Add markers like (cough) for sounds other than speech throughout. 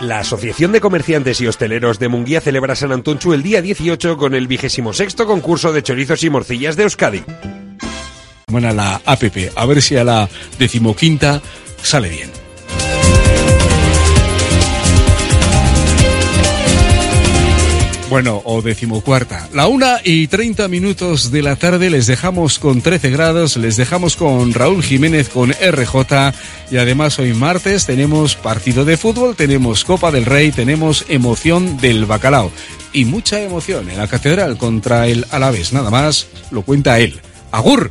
La Asociación de Comerciantes y Hosteleros de Munguía celebra San Antonchu el día 18 con el vigésimo sexto concurso de chorizos y morcillas de Euskadi. Bueno, la APP, a ver si a la decimoquinta sale bien. Bueno, o decimocuarta. La una y treinta minutos de la tarde les dejamos con 13 grados, les dejamos con Raúl Jiménez con RJ y además hoy martes tenemos partido de fútbol, tenemos Copa del Rey, tenemos emoción del bacalao y mucha emoción en la catedral contra el Alavés. Nada más, lo cuenta él. Agur.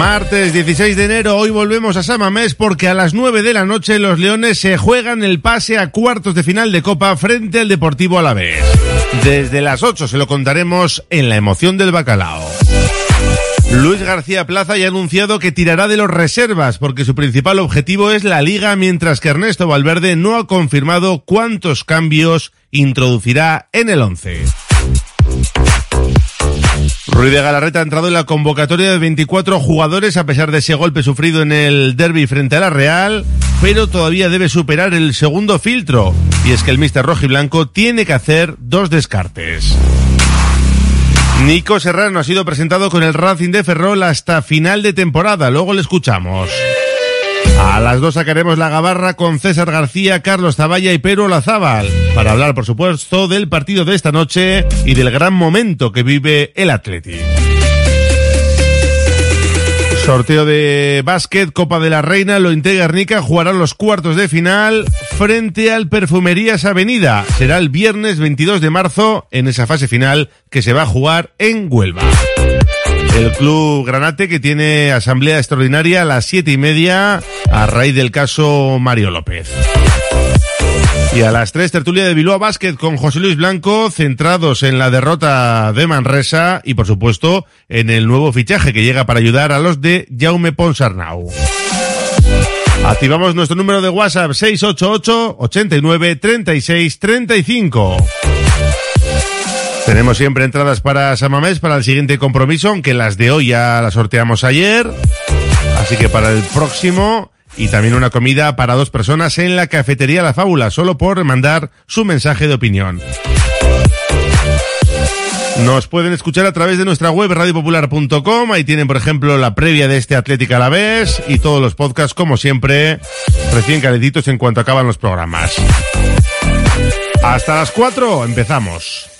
Martes 16 de enero, hoy volvemos a Samamés porque a las 9 de la noche los Leones se juegan el pase a cuartos de final de Copa frente al Deportivo Alavés. Desde las 8 se lo contaremos en la emoción del bacalao. Luis García Plaza ya ha anunciado que tirará de los reservas porque su principal objetivo es la liga, mientras que Ernesto Valverde no ha confirmado cuántos cambios introducirá en el 11. Ruiz de Galarreta ha entrado en la convocatoria de 24 jugadores a pesar de ese golpe sufrido en el derby frente a la Real, pero todavía debe superar el segundo filtro, y es que el mister rojiblanco tiene que hacer dos descartes. Nico Serrano ha sido presentado con el Racing de Ferrol hasta final de temporada, luego le escuchamos. A las dos sacaremos la gabarra con César García, Carlos Zavalla y Pedro Lazábal para hablar, por supuesto, del partido de esta noche y del gran momento que vive el Atleti. Sorteo de básquet, Copa de la Reina, lo integra Arnica, jugará los cuartos de final frente al Perfumerías Avenida. Será el viernes 22 de marzo en esa fase final que se va a jugar en Huelva. El Club Granate que tiene asamblea extraordinaria a las siete y media a raíz del caso Mario López. Y a las tres, tertulia de Bilbao Basket con José Luis Blanco, centrados en la derrota de Manresa y, por supuesto, en el nuevo fichaje que llega para ayudar a los de Jaume Ponsarnau. Activamos nuestro número de WhatsApp 688 89 36 35. Tenemos siempre entradas para Samamés para el siguiente compromiso, aunque las de hoy ya las sorteamos ayer. Así que para el próximo y también una comida para dos personas en la cafetería La Fábula, solo por mandar su mensaje de opinión. Nos pueden escuchar a través de nuestra web radiopopular.com. Ahí tienen, por ejemplo, la previa de este Atlética a la vez y todos los podcasts, como siempre, recién calentitos en cuanto acaban los programas. Hasta las 4 empezamos.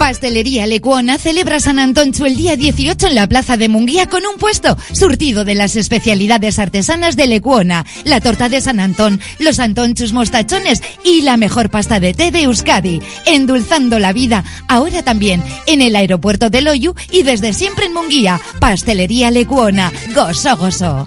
Pastelería Lecuona celebra San Antoncho el día 18 en la Plaza de Munguía con un puesto surtido de las especialidades artesanas de Lecuona, la torta de San Antón, los antonchos mostachones y la mejor pasta de té de Euskadi, endulzando la vida, ahora también en el aeropuerto de Loyu y desde siempre en Munguía. Pastelería Lecuona, gozo gozo.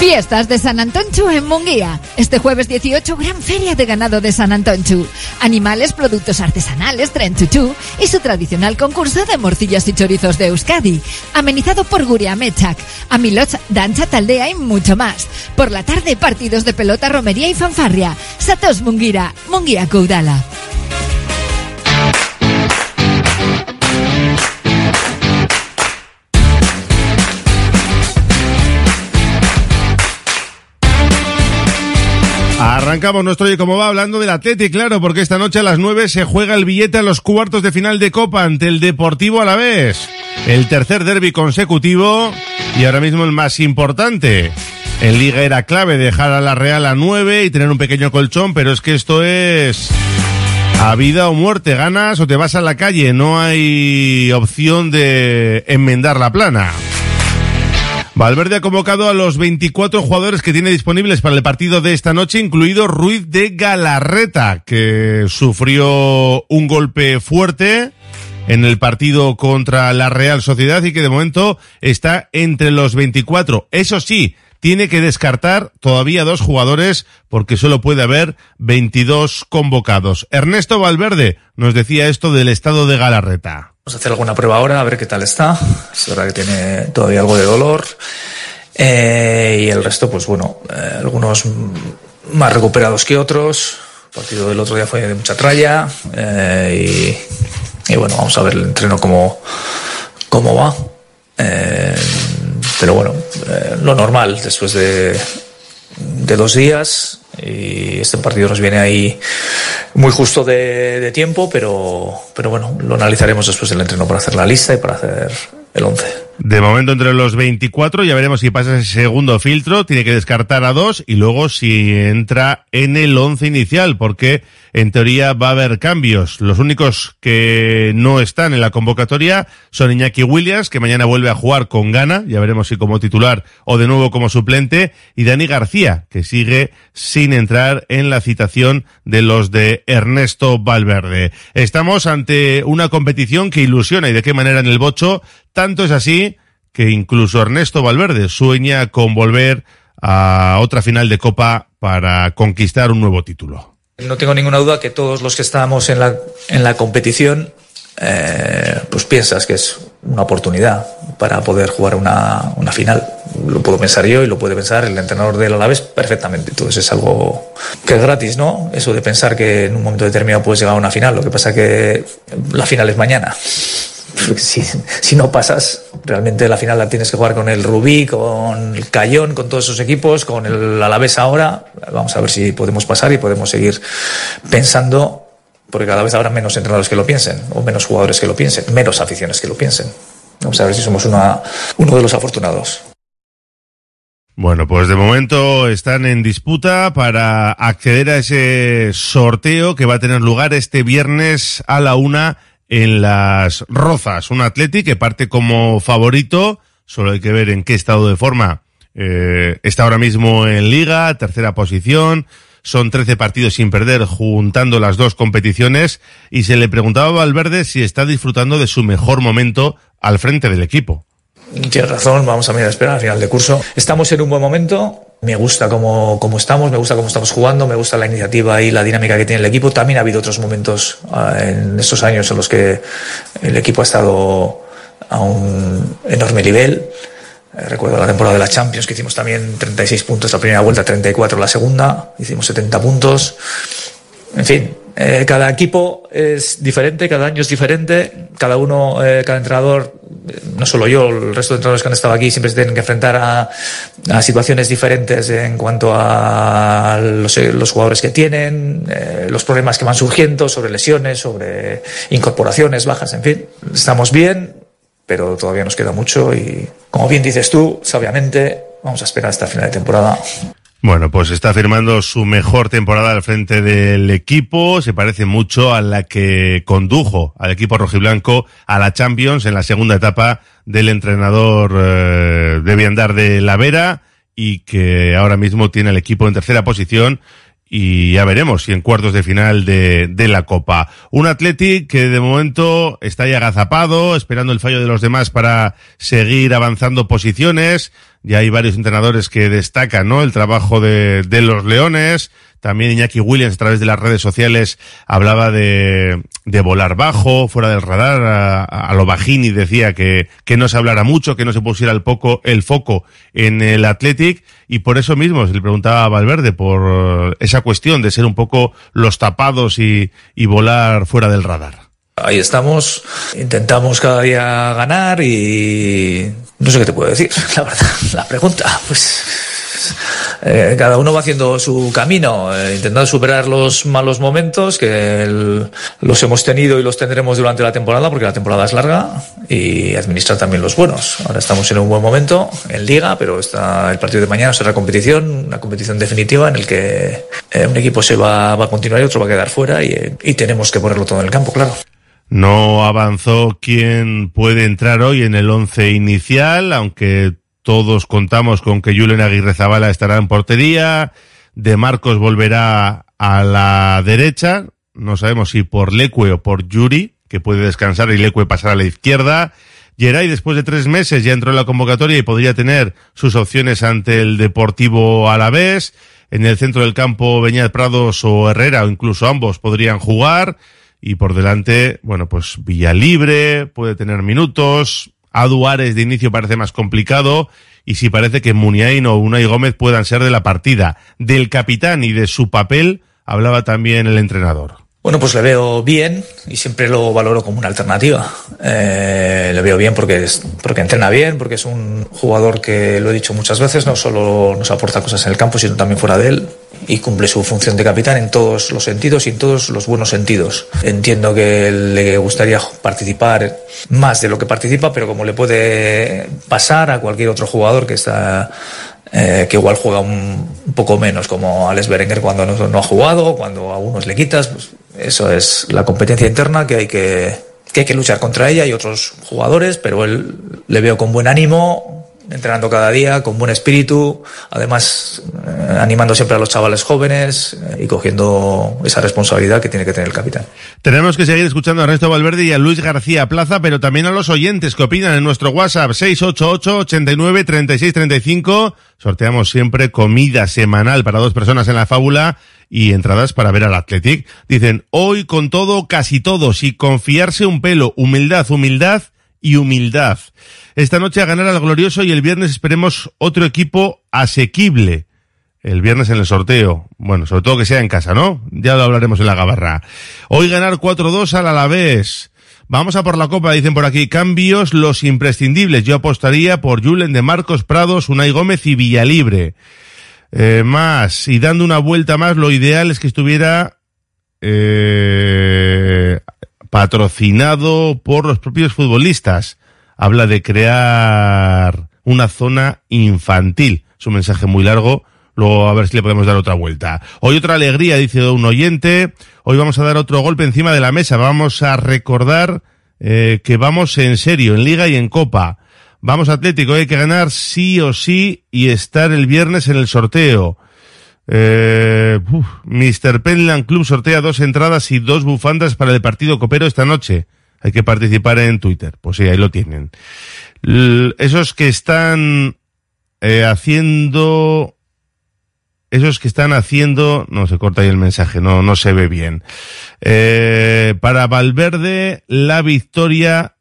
Fiestas de San Antonchu en Munguía. Este jueves 18, gran feria de ganado de San Antonchu. Animales, productos artesanales, tren chuchú y su tradicional concurso de morcillas y chorizos de Euskadi. Amenizado por Guria Mechak, Amiloch, Dancha Taldea y mucho más. Por la tarde, partidos de pelota, romería y fanfarria. Satos Munguira, Munguía Coudala. Arrancamos nuestro Oye Cómo Va hablando del Atleti, claro, porque esta noche a las 9 se juega el billete a los cuartos de final de Copa ante el Deportivo Alavés. El tercer derby consecutivo y ahora mismo el más importante. En Liga era clave dejar a la Real a 9 y tener un pequeño colchón, pero es que esto es a vida o muerte, ganas o te vas a la calle, no hay opción de enmendar la plana. Valverde ha convocado a los 24 jugadores que tiene disponibles para el partido de esta noche, incluido Ruiz de Galarreta, que sufrió un golpe fuerte en el partido contra la Real Sociedad y que de momento está entre los 24. Eso sí, tiene que descartar todavía dos jugadores porque solo puede haber 22 convocados. Ernesto Valverde nos decía esto del estado de Galarreta. Vamos a hacer alguna prueba ahora, a ver qué tal está. Es verdad que tiene todavía algo de dolor. Eh, y el resto, pues bueno, eh, algunos más recuperados que otros. El partido del otro día fue de mucha tralla. Eh, y, y, bueno, vamos a ver el entreno cómo, cómo va. pero bueno, lo normal después de, de dos días y este partido nos viene ahí muy justo de, de, tiempo, pero, pero bueno, lo analizaremos después del entreno para hacer la lista y para hacer el 11. De momento entre los 24 ya veremos si pasa ese segundo filtro, tiene que descartar a dos y luego si entra en el 11 inicial, porque en teoría va a haber cambios. Los únicos que no están en la convocatoria son Iñaki Williams, que mañana vuelve a jugar con gana, ya veremos si como titular o de nuevo como suplente, y Dani García, que sigue sin entrar en la citación de los de Ernesto Valverde. Estamos ante una competición que ilusiona y de qué manera en el bocho, tanto es así que incluso Ernesto Valverde sueña con volver a otra final de Copa para conquistar un nuevo título. No tengo ninguna duda que todos los que estamos en la, en la competición, eh, pues piensas que es una oportunidad para poder jugar una, una, final. Lo puedo pensar yo y lo puede pensar el entrenador del Alavés perfectamente. Entonces es algo que es gratis, ¿no? Eso de pensar que en un momento determinado puedes llegar a una final. Lo que pasa que la final es mañana. (laughs) Si, no pasas, realmente la final la tienes que jugar con el Rubí, con el Cayón, con todos esos equipos, con el Alavés ahora. Vamos a ver si podemos pasar y podemos seguir pensando, porque cada vez habrá menos entrenadores que lo piensen, o menos jugadores que lo piensen, menos aficiones que lo piensen. Vamos a ver si somos uno de los afortunados. Bueno, pues de momento están en disputa para acceder a ese sorteo que va a tener lugar este viernes a la una en las Rozas. Un Athletic que parte como favorito, solo hay que ver en qué estado de forma eh, está ahora mismo en liga, tercera posición. Son 13 partidos sin perder juntando las dos competiciones y se le preguntaba a Valverde si está disfrutando de su mejor momento al frente del equipo. Tienes razón, vamos a mirar a esperar al final de curso. Estamos en un buen momento, me gusta cómo, cómo, estamos, me gusta cómo estamos jugando, me gusta la iniciativa y la dinámica que tiene el equipo. También ha habido otros momentos uh, en estos años en los que el equipo ha estado a un enorme nivel. Eh, recuerdo la temporada de la Champions que hicimos también 36 puntos la primera vuelta, 34 la segunda, hicimos 70 puntos. En fin, eh, cada equipo es diferente, cada año es diferente, cada uno, eh, cada entrenador, no solo yo, el resto de entrenadores que han estado aquí siempre se tienen que enfrentar a, situaciones diferentes en cuanto a los, los jugadores que tienen, eh, los problemas que van surgiendo sobre lesiones, sobre incorporaciones, bajas, en fin. Estamos bien, pero todavía nos queda mucho y, como bien dices tú, sabiamente, vamos a esperar hasta el final de temporada. Bueno, pues está firmando su mejor temporada al frente del equipo. Se parece mucho a la que condujo al equipo rojiblanco a la Champions en la segunda etapa del entrenador eh, de Viandar de La Vera y que ahora mismo tiene el equipo en tercera posición y ya veremos si en cuartos de final de, de la Copa. Un Athletic que de momento está ya agazapado, esperando el fallo de los demás para seguir avanzando posiciones. Ya hay varios entrenadores que destacan, ¿no? El trabajo de, de los Leones. También Iñaki Williams a través de las redes sociales hablaba de, de volar bajo, fuera del radar, a, lo bajín y decía que, que no se hablara mucho, que no se pusiera el, poco, el foco en el Athletic y por eso mismo se le preguntaba a Valverde por esa cuestión de ser un poco los tapados y, y volar fuera del radar. Ahí estamos, intentamos cada día ganar y no sé qué te puedo decir, (laughs) la verdad, la pregunta, pues eh, cada uno va haciendo su camino, eh, intentando superar los malos momentos que los hemos tenido y los tendremos durante la temporada, porque la temporada es larga, y administrar también los buenos. Ahora estamos en un buen momento en liga, pero está el partido de mañana será competición, una competición definitiva en el que eh, un equipo se va, va, a continuar y otro va a quedar fuera y, y tenemos que ponerlo todo en el campo, claro. No avanzó quién puede entrar hoy en el once inicial, aunque todos contamos con que Julen Aguirre Zabala estará en portería, De Marcos volverá a la derecha, no sabemos si por Leque o por Yuri, que puede descansar y Leque pasar a la izquierda. Geray, después de tres meses, ya entró en la convocatoria y podría tener sus opciones ante el Deportivo Alavés. En el centro del campo, Beñat Prados o Herrera, o incluso ambos, podrían jugar. Y por delante, bueno, pues Villalibre puede tener minutos. A Duárez de inicio parece más complicado. Y si parece que Muniain o Unai Gómez puedan ser de la partida. Del capitán y de su papel hablaba también el entrenador. Bueno, pues le veo bien y siempre lo valoro como una alternativa. Eh, le veo bien porque, es, porque entrena bien, porque es un jugador que, lo he dicho muchas veces, no solo nos aporta cosas en el campo, sino también fuera de él y cumple su función de capitán en todos los sentidos y en todos los buenos sentidos. Entiendo que le gustaría participar más de lo que participa, pero como le puede pasar a cualquier otro jugador que está eh, que igual juega un, poco menos, como Alex Berenguer cuando no, no, ha jugado, cuando a unos le quitas, pues eso es la competencia interna que hay que, que hay que luchar contra ella y otros jugadores, pero él le veo con buen ánimo, entrenando cada día, con buen espíritu, además eh, animando siempre a los chavales jóvenes eh, y cogiendo esa responsabilidad que tiene que tener el capitán. Tenemos que seguir escuchando a Ernesto Valverde y a Luis García Plaza, pero también a los oyentes que opinan en nuestro WhatsApp 688 89 36 35. Sorteamos siempre comida semanal para dos personas en la fábula y entradas para ver al Athletic. Dicen, hoy con todo, casi todo, sin confiarse un pelo, humildad, humildad y humildad. Esta noche a ganar al glorioso y el viernes esperemos otro equipo asequible. El viernes en el sorteo. Bueno, sobre todo que sea en casa, ¿no? Ya lo hablaremos en la gabarra. Hoy ganar 4-2 al Alavés. Vamos a por la copa, dicen por aquí. Cambios los imprescindibles. Yo apostaría por Julen de Marcos Prados, Unai Gómez y Villalibre. Eh, más, y dando una vuelta más, lo ideal es que estuviera eh, patrocinado por los propios futbolistas. Habla de crear una zona infantil. Es un mensaje muy largo. Luego a ver si le podemos dar otra vuelta. Hoy otra alegría, dice un oyente. Hoy vamos a dar otro golpe encima de la mesa. Vamos a recordar eh, que vamos en serio, en liga y en copa. Vamos Atlético, hay que ganar sí o sí y estar el viernes en el sorteo. Eh, Mr. Penland Club sortea dos entradas y dos bufandas para el partido copero esta noche. Hay que participar en Twitter. Pues sí, ahí lo tienen. esos que están eh, haciendo esos que están haciendo, no se corta ahí el mensaje, no, no se ve bien. Eh, para Valverde, la victoria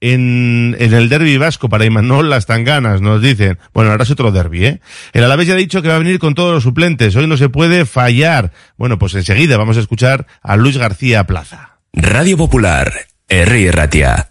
en, en el derby vasco para Imanol las tanganas, nos dicen. Bueno, ahora es otro derby, ¿eh? El Alavés ya ha dicho que va a venir con todos los suplentes. Hoy no se puede fallar. Bueno, pues enseguida vamos a escuchar a Luis García Plaza. Radio Popular, R. Ratia.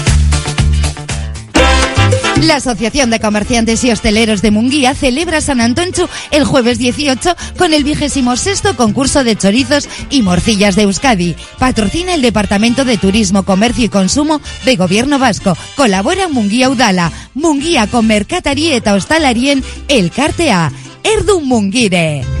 La Asociación de Comerciantes y Hosteleros de Munguía celebra San Antonchu el jueves 18 con el vigésimo sexto concurso de chorizos y morcillas de Euskadi. Patrocina el Departamento de Turismo, Comercio y Consumo de Gobierno Vasco. Colabora Munguía Udala, Munguía con Mercatarí eta Hostalarien El Cartea, Erdun Mungire.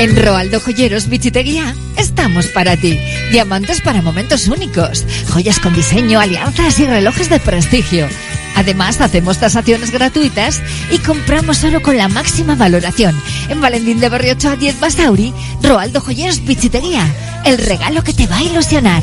En Roaldo Joyeros Bichiteguía estamos para ti. Diamantes para momentos únicos, joyas con diseño, alianzas y relojes de prestigio. Además, hacemos tasaciones gratuitas y compramos solo con la máxima valoración. En Valentín de Berriocho a 10 Basauri, Roaldo Joyeros Bichiteguía. El regalo que te va a ilusionar.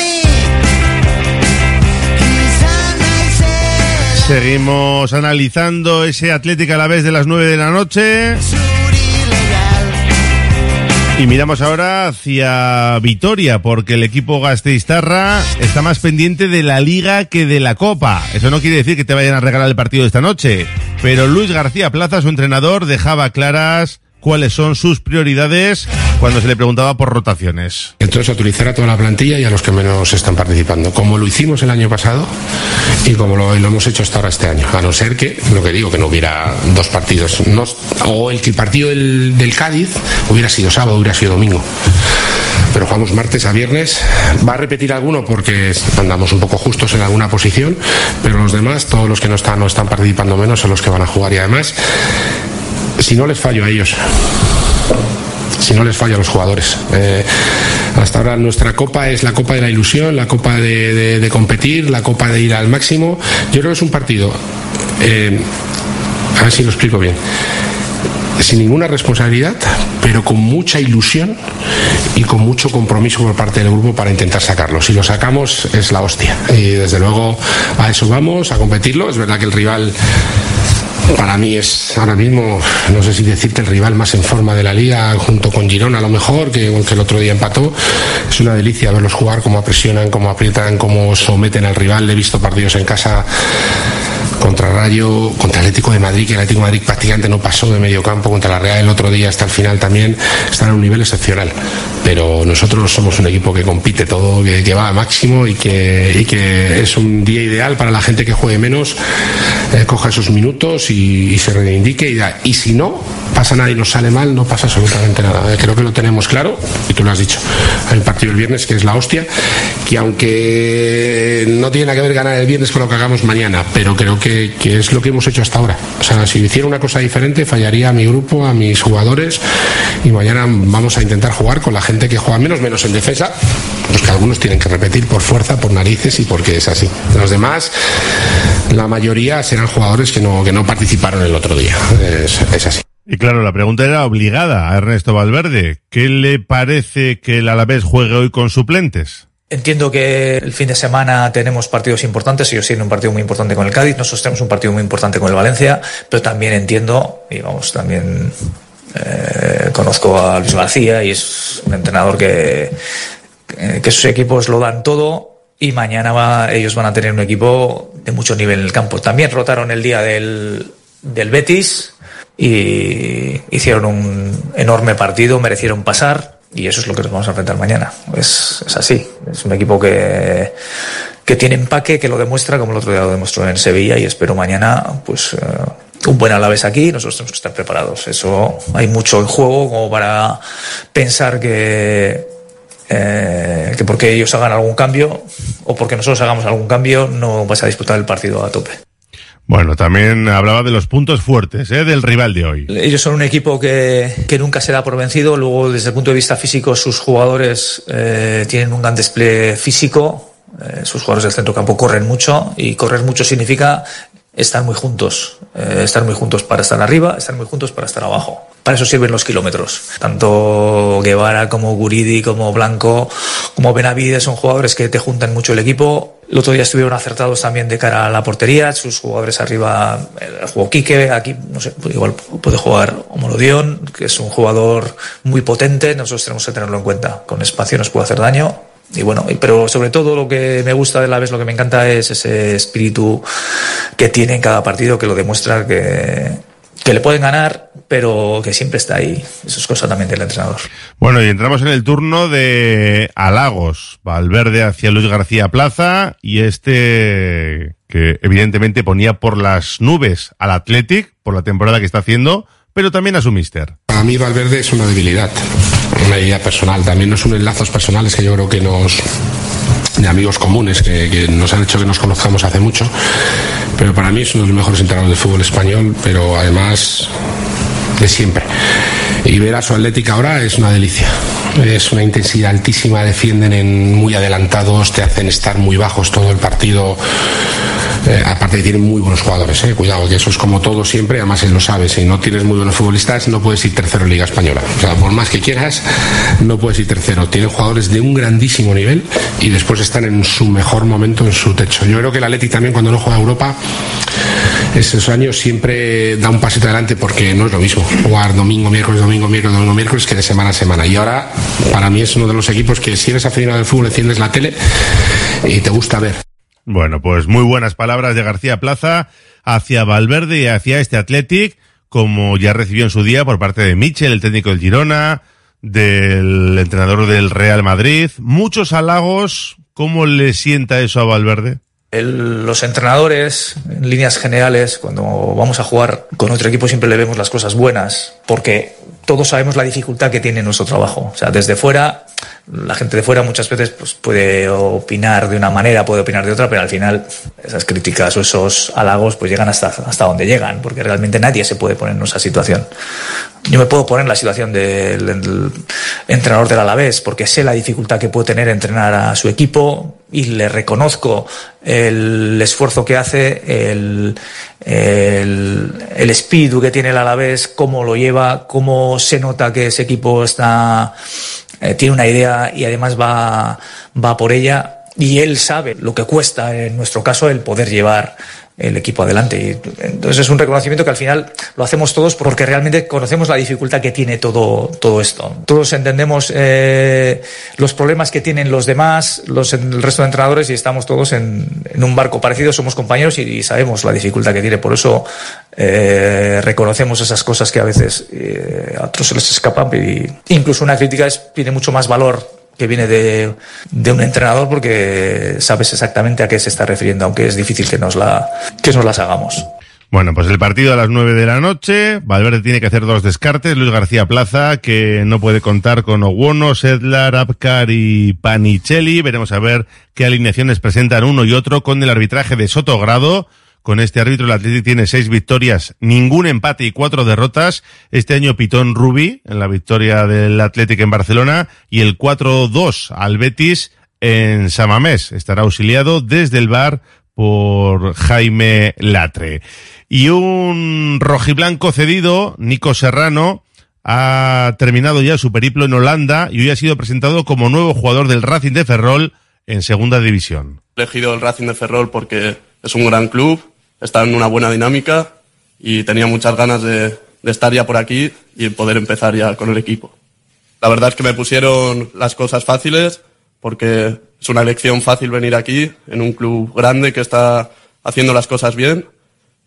Seguimos analizando ese Atlético a la vez de las 9 de la noche. Y miramos ahora hacia Vitoria, porque el equipo Gasteiztarra está más pendiente de la liga que de la copa. Eso no quiere decir que te vayan a regalar el partido de esta noche, pero Luis García Plaza, su entrenador, dejaba claras cuáles son sus prioridades cuando se le preguntaba por rotaciones. Entonces, utilizar a toda la plantilla y a los que menos están participando, como lo hicimos el año pasado y como lo, hemos hecho hasta ahora este año. A no ser que, lo que digo, que no hubiera dos partidos. O el el partido del, del Cádiz hubiera sido sábado, hubiera sido domingo. Pero jugamos martes a viernes. Va a repetir alguno porque andamos un poco justos en alguna posición, pero los demás, todos los que no están, no están participando menos, son los que van a jugar y además, si no les fallo a ellos si no les falla a los jugadores. Eh, hasta ahora nuestra copa es la copa de la ilusión, la copa de competir, la copa de ir al máximo. Yo creo que es un partido, eh, a ver si lo explico bien, sin ninguna responsabilidad, pero con mucha ilusión y con mucho compromiso por parte del grupo para intentar sacarlo. Si lo sacamos es la hostia. Y desde luego a eso vamos, a competirlo. Es verdad que el rival para mí es ahora mismo, no sé si decirte, el rival más en forma de la liga, junto con Girona a lo mejor, que, que el otro día empató. Es una delicia verlos jugar, cómo presionan, cómo aprietan, cómo someten al rival. He visto partidos en casa contra Rayo, contra Atlético de Madrid, que Atlético de Madrid prácticamente no pasó de medio campo, contra la Real el otro día hasta el final también, están a un nivel excepcional. Pero nosotros somos un equipo que compite todo, que, va a máximo y que, y que es un día ideal para la gente que juegue menos, eh, coja esos minutos y, se reivindique. Y si no pasa nada y nos sale mal, no pasa absolutamente nada. Eh, Creo que lo tenemos claro, y tú lo has dicho. Hay un partido el viernes que es la hostia, que aunque no tiene nada que ver ganar el viernes con lo que hagamos mañana, pero creo que, que es lo que hemos hecho hasta ahora. O sea, si hiciera una cosa diferente, fallaría a mi grupo, a mis jugadores, y mañana vamos a intentar jugar con la gente que juega menos, menos en defensa, pues que algunos tienen que repetir por fuerza, por narices y porque es así. Los demás, la mayoría serán jugadores que no, que no participaron el otro día. Es, es así. Y claro, la pregunta era obligada a Ernesto Valverde. ¿Qué le parece que el Alavés juegue hoy con suplentes? Entiendo que el fin de semana tenemos partidos importantes. Ellos tienen un partido muy importante con el Cádiz. Nosotros tenemos un partido muy importante con el Valencia. Pero también entiendo, y vamos, también eh, conozco a Luis García y es un entrenador que, que sus equipos lo dan todo. Y mañana va- ellos van a tener un equipo de mucho nivel en el campo. También rotaron el día del, del Betis y hicieron un enorme partido, merecieron pasar y eso es lo que nos vamos a enfrentar mañana. Es, es así, es un equipo que, que tiene empaque, que lo demuestra como el otro día lo demostró en Sevilla y espero mañana pues eh, un buen Alavés aquí, nosotros tenemos que estar preparados. Eso hay mucho en juego como para pensar que eh, que porque ellos hagan algún cambio o porque nosotros hagamos algún cambio no vas a disputar el partido a tope. Bueno, también hablaba de los puntos fuertes ¿eh? del rival de hoy. Ellos son un equipo que, que nunca se da por vencido. Luego, desde el punto de vista físico, sus jugadores eh, tienen un gran despliegue físico. Eh, sus jugadores del centro campo corren mucho y correr mucho significa estar muy juntos. Eh, estar muy juntos para estar arriba, estar muy juntos para estar abajo. Para eso sirven los kilómetros. Tanto Guevara como Guridi, como Blanco, como Benavides son jugadores que te juntan mucho el equipo. El otro día estuvieron acertados también de cara a la portería. Sus jugadores arriba, juego Quique, aquí, no sé, igual puede jugar Homolodión, que es un jugador muy potente. Nosotros tenemos que tenerlo en cuenta. Con espacio nos puede hacer daño. Y bueno, pero sobre todo lo que me gusta de la vez, lo que me encanta es ese espíritu que tiene en cada partido, que lo demuestra que, que le pueden ganar, pero que siempre está ahí. Eso es cosa también del entrenador. Bueno, y entramos en el turno de halagos. Valverde hacia Luis García Plaza y este que evidentemente ponía por las nubes al Athletic por la temporada que está haciendo, pero también a su mister. Para mí Valverde es una debilidad, una idea personal. También nos unen lazos personales que yo creo que nos de amigos comunes que, nos han hecho que nos conozcamos hace mucho. Pero para mí es uno de los mejores entrenadores del fútbol español, pero además de siempre. Y ver a su Atlética ahora es una delicia. Es una intensidad altísima, defienden en muy adelantados, te hacen estar muy bajos todo el partido. Eh, aparte que tienen muy buenos jugadores, eh, cuidado, que eso es como todo siempre, además él lo sabe, si no tienes muy buenos futbolistas no puedes ir tercero en Liga Española. O sea, por más que quieras, no puedes ir tercero. Tienen jugadores de un grandísimo nivel y después están en su mejor momento, en su techo. Yo creo que el Atleti también cuando no juega Europa, esos años siempre da un pasito adelante porque no es lo mismo domingo, miércoles, domingo, miércoles, domingo, miércoles que de semana a semana. Y ahora, para mí es uno de los equipos que si eres aficionado al fútbol, enciendes la tele y te gusta ver. Bueno, pues muy buenas palabras de García Plaza hacia Valverde y hacia este Athletic, como ya recibió en su día por parte de Michel, el técnico del Girona, del entrenador del Real Madrid. Muchos halagos. ¿Cómo le sienta eso a Valverde? El, los entrenadores, en líneas generales, cuando vamos a jugar con otro equipo siempre le vemos las cosas buenas, porque todos sabemos la dificultad que tiene nuestro trabajo. O sea, desde fuera, la gente de fuera muchas veces pues, puede opinar de una manera, puede opinar de otra, pero al final esas críticas o esos halagos pues llegan hasta, hasta donde llegan, porque realmente nadie se puede poner en esa situación. Yo me puedo poner en la situación del, del entrenador del Alavés, porque sé la dificultad que puede tener entrenar a su equipo y le reconozco el esfuerzo que hace, el, el, el espíritu que tiene el Alavés, cómo lo lleva, cómo se nota que ese equipo está, eh, tiene una idea y además va, va por ella. Y él sabe lo que cuesta, en nuestro caso, el poder llevar el equipo adelante. Y, entonces es un reconocimiento que al final lo hacemos todos porque realmente conocemos la dificultad que tiene todo, todo esto. Todos entendemos eh, los problemas que tienen los demás, los, el resto de entrenadores y estamos todos en, un barco parecido, somos compañeros y, sabemos la dificultad que tiene. Por eso eh, reconocemos esas cosas que a veces eh, a otros se les escapan y incluso una crítica tiene mucho más valor que viene de, de, un entrenador porque sabes exactamente a qué se está refiriendo, aunque es difícil que nos, la, que nos las hagamos. Bueno, pues el partido a las nueve de la noche. Valverde tiene que hacer dos descartes. Luis García Plaza, que no puede contar con Oguono, Sedlar, Apcar y Panicelli. Veremos a ver qué alineaciones presentan uno y otro con el arbitraje de Sotogrado. Con este árbitro el Atlético tiene seis victorias, ningún empate y cuatro derrotas. Este año Pitón Rubí en la victoria del Atlético en Barcelona y el 4-2 al Betis en Samamés. Estará auxiliado desde el bar por Jaime Latre. Y un rojiblanco cedido, Nico Serrano, ha terminado ya su periplo en Holanda y hoy ha sido presentado como nuevo jugador del Racing de Ferrol en segunda división. He elegido el Racing de Ferrol porque es un gran club, está en una buena dinámica y tenía muchas ganas de, estar ya por aquí y poder empezar ya con el equipo. La verdad es que me pusieron las cosas fáciles porque es una elección fácil venir aquí en un club grande que está haciendo las cosas bien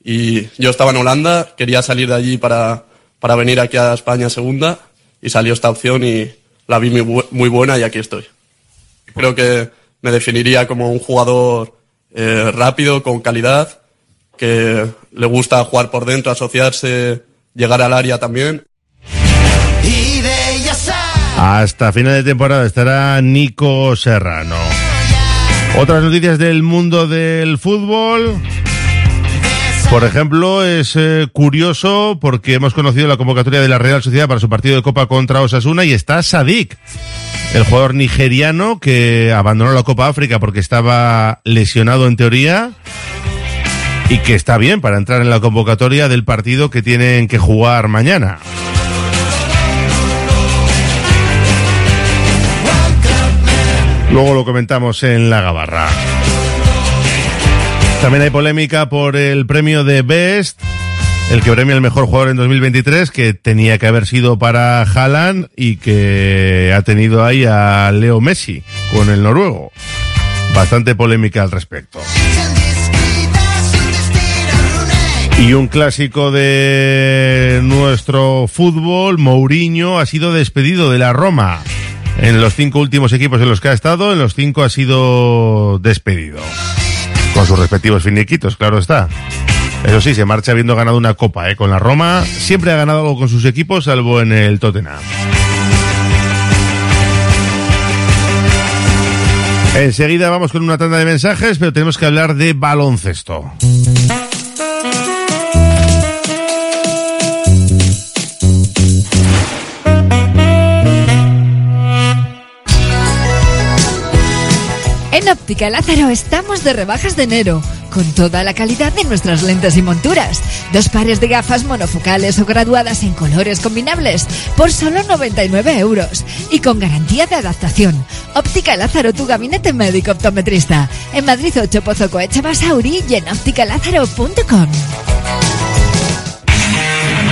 y yo estaba en Holanda, quería salir de allí para, para venir aquí a España segunda y salió esta opción y la vi muy, muy buena y aquí estoy. Creo que me definiría como un jugador eh, rápido, con calidad, que le gusta jugar por dentro, asociarse, llegar al área también. Hasta final de temporada estará Nico Serrano. Otras noticias del mundo del fútbol. Por ejemplo, es eh, curioso porque hemos conocido la convocatoria de la Real Sociedad para su partido de Copa contra Osasuna y está Sadik, el jugador nigeriano que abandonó la Copa África porque estaba lesionado en teoría y que está bien para entrar en la convocatoria del partido que tienen que jugar mañana. Luego lo comentamos en la gabarra. También hay polémica por el premio de Best, el que premia el mejor jugador en 2023, que tenía que haber sido para Haaland y que ha tenido ahí a Leo Messi con el noruego. Bastante polémica al respecto. Y un clásico de nuestro fútbol, Mourinho, ha sido despedido de la Roma. En los cinco últimos equipos en los que ha estado, en los cinco ha sido despedido. Con sus respectivos finiquitos, claro está. Eso sí, se marcha habiendo ganado una copa, ¿eh? Con la Roma siempre ha ganado algo con sus equipos, salvo en el Tottenham. Enseguida vamos con una tanda de mensajes, pero tenemos que hablar de baloncesto. En Óptica Lázaro estamos de rebajas de enero, con toda la calidad de nuestras lentes y monturas. Dos pares de gafas monofocales o graduadas en colores combinables por solo 99 euros y con garantía de adaptación. Óptica Lázaro, tu gabinete médico optometrista. En Madrid 8 Pozo Coeche Basauri y en ópticalázaro.com.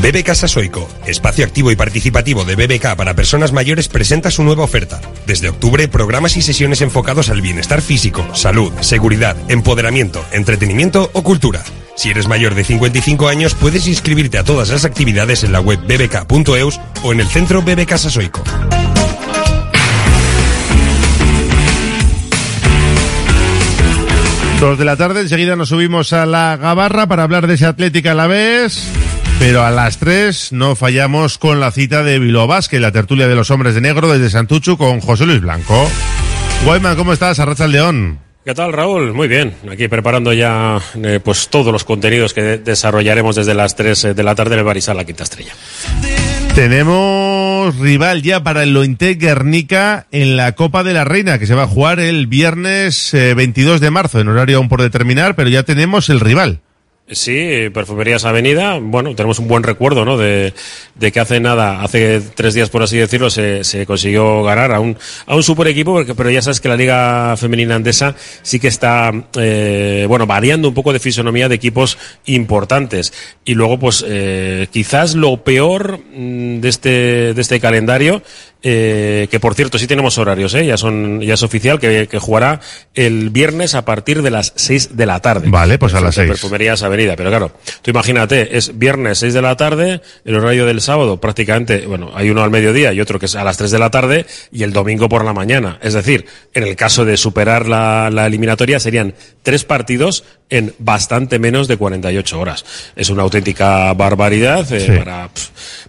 BBK Sasoico, espacio activo y participativo de BBK para personas mayores, presenta su nueva oferta. Desde octubre, programas y sesiones enfocados al bienestar físico, salud, seguridad, empoderamiento, entretenimiento o cultura. Si eres mayor de 55 años, puedes inscribirte a todas las actividades en la web bbk.eus o en el centro BBK Sasoico. Dos de la tarde, enseguida nos subimos a la Gabarra para hablar de ese Atlética a la vez. Pero a las tres no fallamos con la cita de Bilbao Basket, la tertulia de los hombres de negro desde Santuchu con José Luis Blanco. Guayman, ¿cómo estás? Arracha el León. ¿Qué tal, Raúl? Muy bien. Aquí preparando ya eh, pues todos los contenidos que de- desarrollaremos desde las 3 de la tarde en el Barisal, la quinta estrella. Tenemos rival ya para el Lointec Guernica en la Copa de la Reina, que se va a jugar el viernes eh, 22 de marzo, en horario aún por determinar, pero ya tenemos el rival. Sí, Perfumerías Avenida. Bueno, tenemos un buen recuerdo, ¿no? De, de que hace nada, hace tres días, por así decirlo, se, se consiguió ganar a un, a un super equipo, porque, pero ya sabes que la Liga Femenina Andesa sí que está, eh, bueno, variando un poco de fisonomía de equipos importantes. Y luego, pues, eh, quizás lo peor mm, de este, de este calendario, eh, que por cierto sí tenemos horarios, ¿eh? ya son ya es oficial que, que jugará el viernes a partir de las 6 de la tarde. Vale, pues a las Frente 6. Perfumerías Avenida, pero claro, tú imagínate, es viernes 6 de la tarde, el horario del sábado prácticamente, bueno, hay uno al mediodía y otro que es a las 3 de la tarde y el domingo por la mañana. Es decir, en el caso de superar la, la eliminatoria serían tres partidos en bastante menos de 48 horas. Es una auténtica barbaridad eh, Sí. para,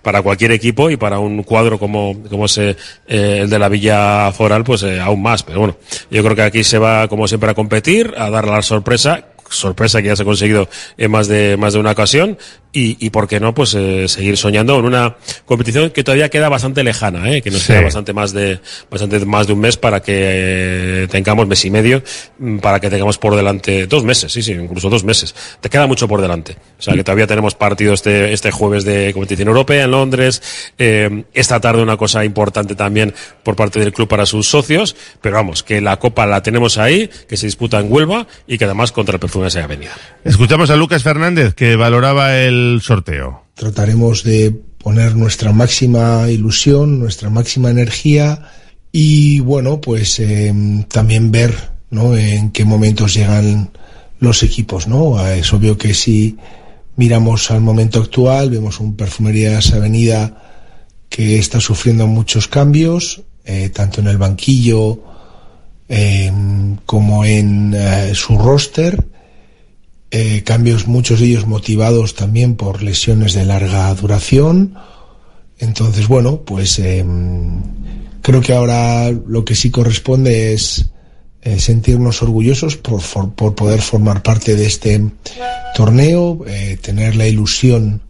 para cualquier equipo y para un cuadro como, como ese, eh, el de la Villa Foral, pues eh, aún más. Pero bueno, yo creo que aquí se va, como siempre, a competir, a dar la sorpresa sorpresa que ya se ha conseguido en más de más de una ocasión y, y por qué no pues eh, seguir soñando en una competición que todavía queda bastante lejana ¿eh? que nos Sí. queda bastante más de bastante más de un mes para que eh, tengamos mes y medio mm, para que tengamos por delante dos meses sí sí incluso dos meses te queda mucho por delante o sea que todavía tenemos partido este este jueves de competición europea en Londres eh, esta tarde una cosa importante también por parte del club para sus socios pero vamos que la copa la tenemos ahí que se disputa en Huelva y que además contra el Perfumes de Avenida Escuchamos a Lucas Fernández que valoraba el sorteo. Trataremos de poner nuestra máxima ilusión, nuestra máxima energía y bueno, pues eh, también ver ¿no? en qué momentos llegan los equipos. ¿no? Ah, Es obvio que si miramos al momento actual, vemos un Perfumerías Avenida que está sufriendo muchos cambios, eh, tanto en el banquillo eh, como en eh, su roster eh, cambios muchos de ellos motivados también por lesiones de larga duración. Entonces, bueno, pues eh, creo que ahora lo que sí corresponde es eh, sentirnos orgullosos por, for- por poder formar parte de este torneo, eh, tener la ilusión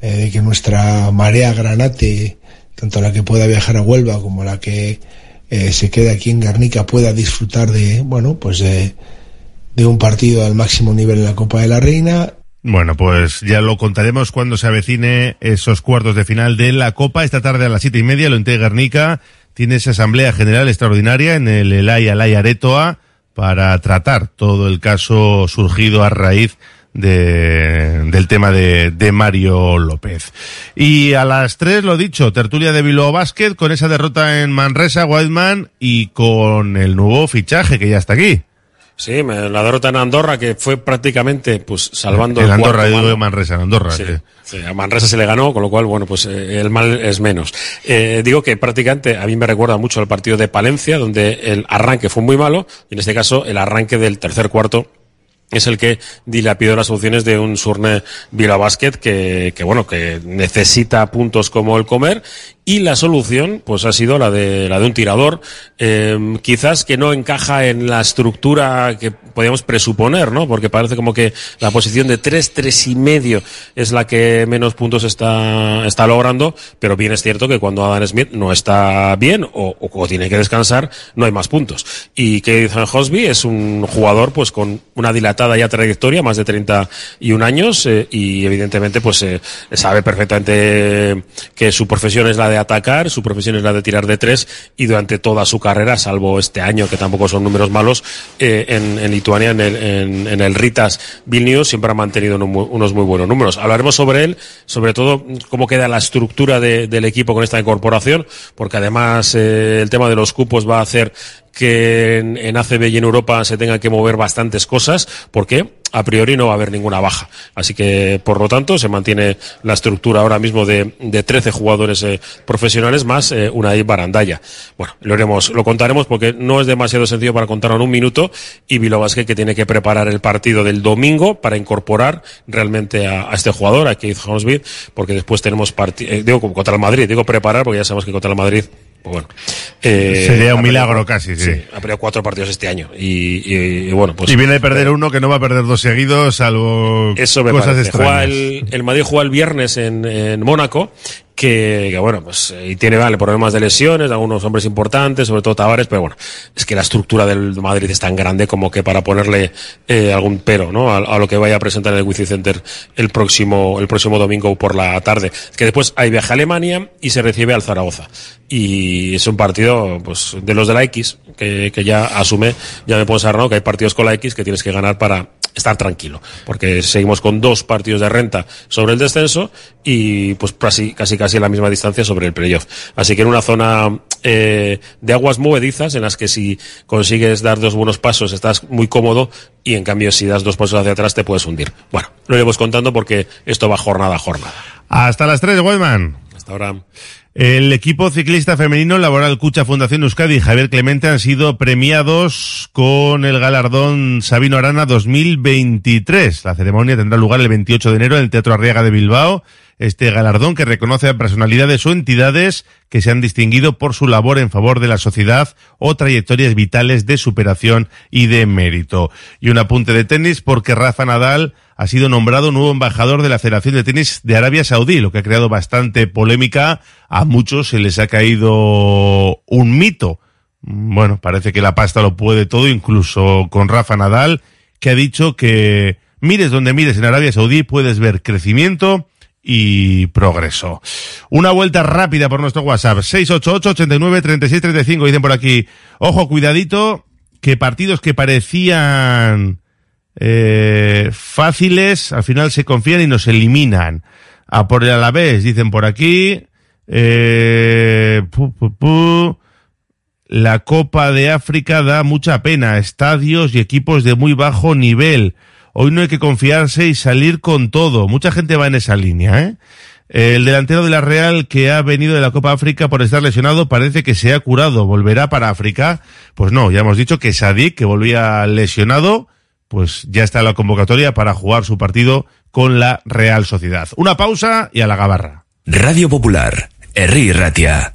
eh, de que nuestra marea granate, tanto la que pueda viajar a Huelva como la que se quede aquí en Guernica, pueda disfrutar de, bueno, pues de, de un partido al máximo nivel en la Copa de la Reina. Bueno, pues ya lo contaremos cuando se avecine esos cuartos de final de la Copa. Esta tarde a las siete y media, lo Guernica tiene esa asamblea general extraordinaria en el Elay Alay Aretoa para tratar todo el caso surgido a raíz de, del tema de, Mario López. Y a las tres, lo dicho, tertulia de Bilbao Basket con esa derrota en Manresa, Whiteman y con el nuevo fichaje que ya está aquí. Sí, la derrota en Andorra, que fue prácticamente pues salvando En el Andorra, cuarto yo digo Manresa, en Andorra. Sí, a Manresa se le ganó, con lo cual, bueno, pues eh, el mal es menos. Eh, digo que prácticamente a mí me recuerda mucho al partido de Palencia, donde el arranque fue muy malo, y en este caso el arranque del tercer cuarto es el que dilapidó las opciones de un Surne Vila Basket que, que, bueno, que necesita puntos como el comer y la solución pues ha sido la de la de un tirador. Eh, quizás que no encaja en la estructura que podíamos presuponer no porque parece como que la posición de tres tres y medio es la que menos puntos está logrando pero bien es cierto que cuando Adam Smith no está bien o, tiene que descansar no hay más puntos. Y Keith Hosby es un jugador pues con una dilatada ya trayectoria más de 31 años eh, y evidentemente pues eh, sabe perfectamente que su profesión es la de atacar, su profesión es la de tirar de tres y durante toda su carrera, salvo este año que tampoco son números malos, eh, en, en Lituania, en el, en, en el Ritas Vilnius, siempre ha mantenido unos muy buenos números. Hablaremos sobre él, sobre todo cómo queda la estructura de- del equipo con esta incorporación, porque además eh, el tema de los cupos va a hacer que en, en ACB y en Europa se tengan que mover bastantes cosas, porque a priori no va a haber ninguna baja. Así que, por lo tanto, se mantiene la estructura ahora mismo de, de 13 jugadores eh, profesionales más eh, una Barandaya. Bueno, lo haremos, lo contaremos porque no es demasiado sencillo para contarlo en un minuto y Vilo Basket que tiene que preparar el partido del domingo para incorporar realmente a, a este jugador, a Keith Hornsby, porque después tenemos partido, digo contra el Madrid, digo preparar porque ya sabemos que contra el Madrid pues bueno. eh, Sería un milagro perdido- casi, sí. Ha perdido cuatro partidos este año. Y, y- y bueno, pues. y viene de perder uno que no va a perder dos seguidos, salvo Eso me cosas parece. Juega extrañas. el, el Madrid juega el viernes en, en Mónaco, que, que, bueno, pues eh, y tiene vale problemas de lesiones, algunos hombres importantes, sobre todo Tavares, pero bueno, es que la estructura del Madrid es tan grande como que para ponerle eh, algún pero, ¿no? A, lo que vaya a presentar en el Wizzing Center el próximo el próximo domingo por la tarde, que después hay viaje a Alemania y se recibe al Zaragoza y es un partido pues de los de la X que, que ya asume, ya me puedo saber, ¿no? Que hay partidos con la X que tienes que ganar para estar tranquilo, porque seguimos con dos partidos de renta sobre el descenso y pues casi casi casi la misma distancia sobre el playoff. Así que en una zona eh, de aguas movedizas en las que si consigues dar dos buenos pasos estás muy cómodo y en cambio si das dos pasos hacia atrás te puedes hundir. Bueno, lo iremos contando porque esto va jornada a jornada. Hasta las 3, Goldman. Hasta ahora. El equipo ciclista femenino Laboral Cucha Fundación Euskadi y Javier Clemente han sido premiados con el galardón Sabino Arana 2023. La ceremonia tendrá lugar el 28 de enero en el Teatro Arriaga de Bilbao. Este galardón que reconoce a personalidades o entidades que se han distinguido por su labor en favor de la sociedad o trayectorias vitales de superación y de mérito. Y un apunte de tenis porque Rafa Nadal ha sido nombrado nuevo embajador de la Federación de Tenis de Arabia Saudí, lo que ha creado bastante polémica. A muchos se les ha caído un mito. Bueno, parece que la pasta lo puede todo, incluso con Rafa Nadal, que ha dicho que mires donde mires en Arabia Saudí puedes ver crecimiento y progreso. Una vuelta rápida por nuestro WhatsApp, 688-89-3635. Dicen por aquí, ojo, cuidadito, que partidos que parecían eh, fáciles, al final se confían y nos eliminan. A por el Alavés, dicen por aquí. Eh, pu, pu, pu. La Copa de África da mucha pena. Estadios y equipos de muy bajo nivel. Hoy no hay que confiarse y salir con todo. Mucha gente va en esa línea, ¿eh? El delantero de la Real que ha venido de la Copa África por estar lesionado parece que se ha curado. ¿Volverá para África? Pues no, ya hemos dicho que Sadik, que volvía lesionado, pues ya está la convocatoria para jugar su partido con la Real Sociedad. Una pausa y a la gabarra. Radio Popular, Herri Ratia.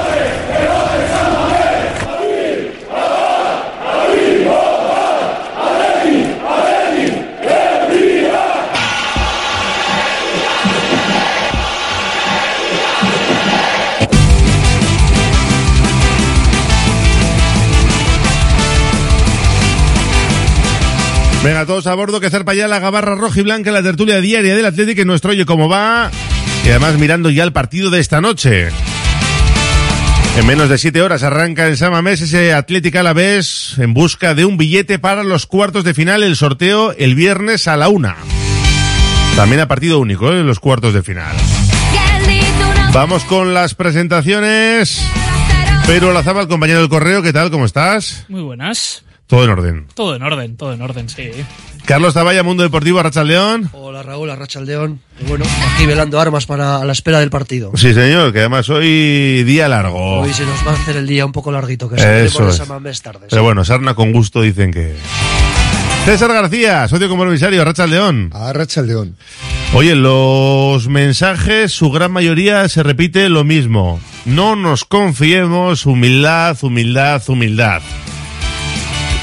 Venga, todos a bordo, que zarpa ya la gabarra roja y blanca la tertulia diaria del Atlético nuestro Oye Cómo Va. Y además mirando ya el partido de esta noche. En menos de siete horas arranca en Samamés ese Atlético a la vez en busca de un billete para los cuartos de final, el sorteo el viernes a la una. También a partido único en los cuartos de final. Vamos con las presentaciones. Pedro Lazaba, el compañero del correo, ¿qué tal? ¿Cómo estás? Muy buenas. Todo en orden. Todo en orden, todo en orden, sí. Carlos Taballa, Mundo Deportivo, Arrachaldeón. Hola Raúl. Y bueno, aquí velando armas para a la espera del partido. Sí, señor, que además hoy día largo. Hoy se nos va a hacer el día un poco larguito, que Eso es. Tardes. Pero bueno, Sarna con gusto dicen que... César García, socio compromisario, Arrachaldeón. Arrachaldeón. Oye, los mensajes, su gran mayoría se repite lo mismo. No nos confiemos, humildad, humildad, humildad.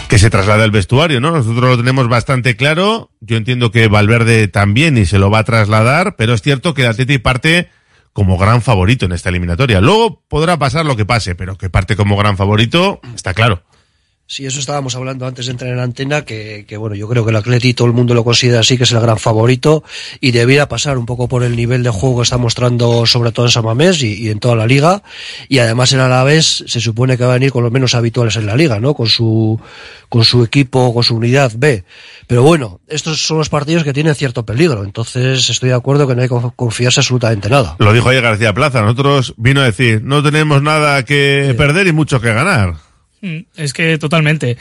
Que se traslada al vestuario, ¿no? Nosotros lo tenemos bastante claro. Yo entiendo que Valverde también y se lo va a trasladar, pero es cierto que el Atleti parte como gran favorito en esta eliminatoria. Luego podrá pasar lo que pase, pero que parte como gran favorito, está claro. Sí, eso estábamos hablando antes de entrar en la antena, que, que, bueno, yo creo que el Atleti todo el mundo lo considera así, que es el gran favorito, y debiera pasar un poco por el nivel de juego que está mostrando sobre todo en Samamés y, y en toda la liga, y además en Alavés se supone que va a venir con los menos habituales en la liga, ¿no? Con su, con su equipo, con su unidad B. Pero bueno, estos son los partidos que tienen cierto peligro, entonces estoy de acuerdo que no hay que confiarse absolutamente nada. Lo dijo ayer García Plaza, nosotros vino a decir, no tenemos nada que perder y mucho que ganar. Mm, Es que totalmente.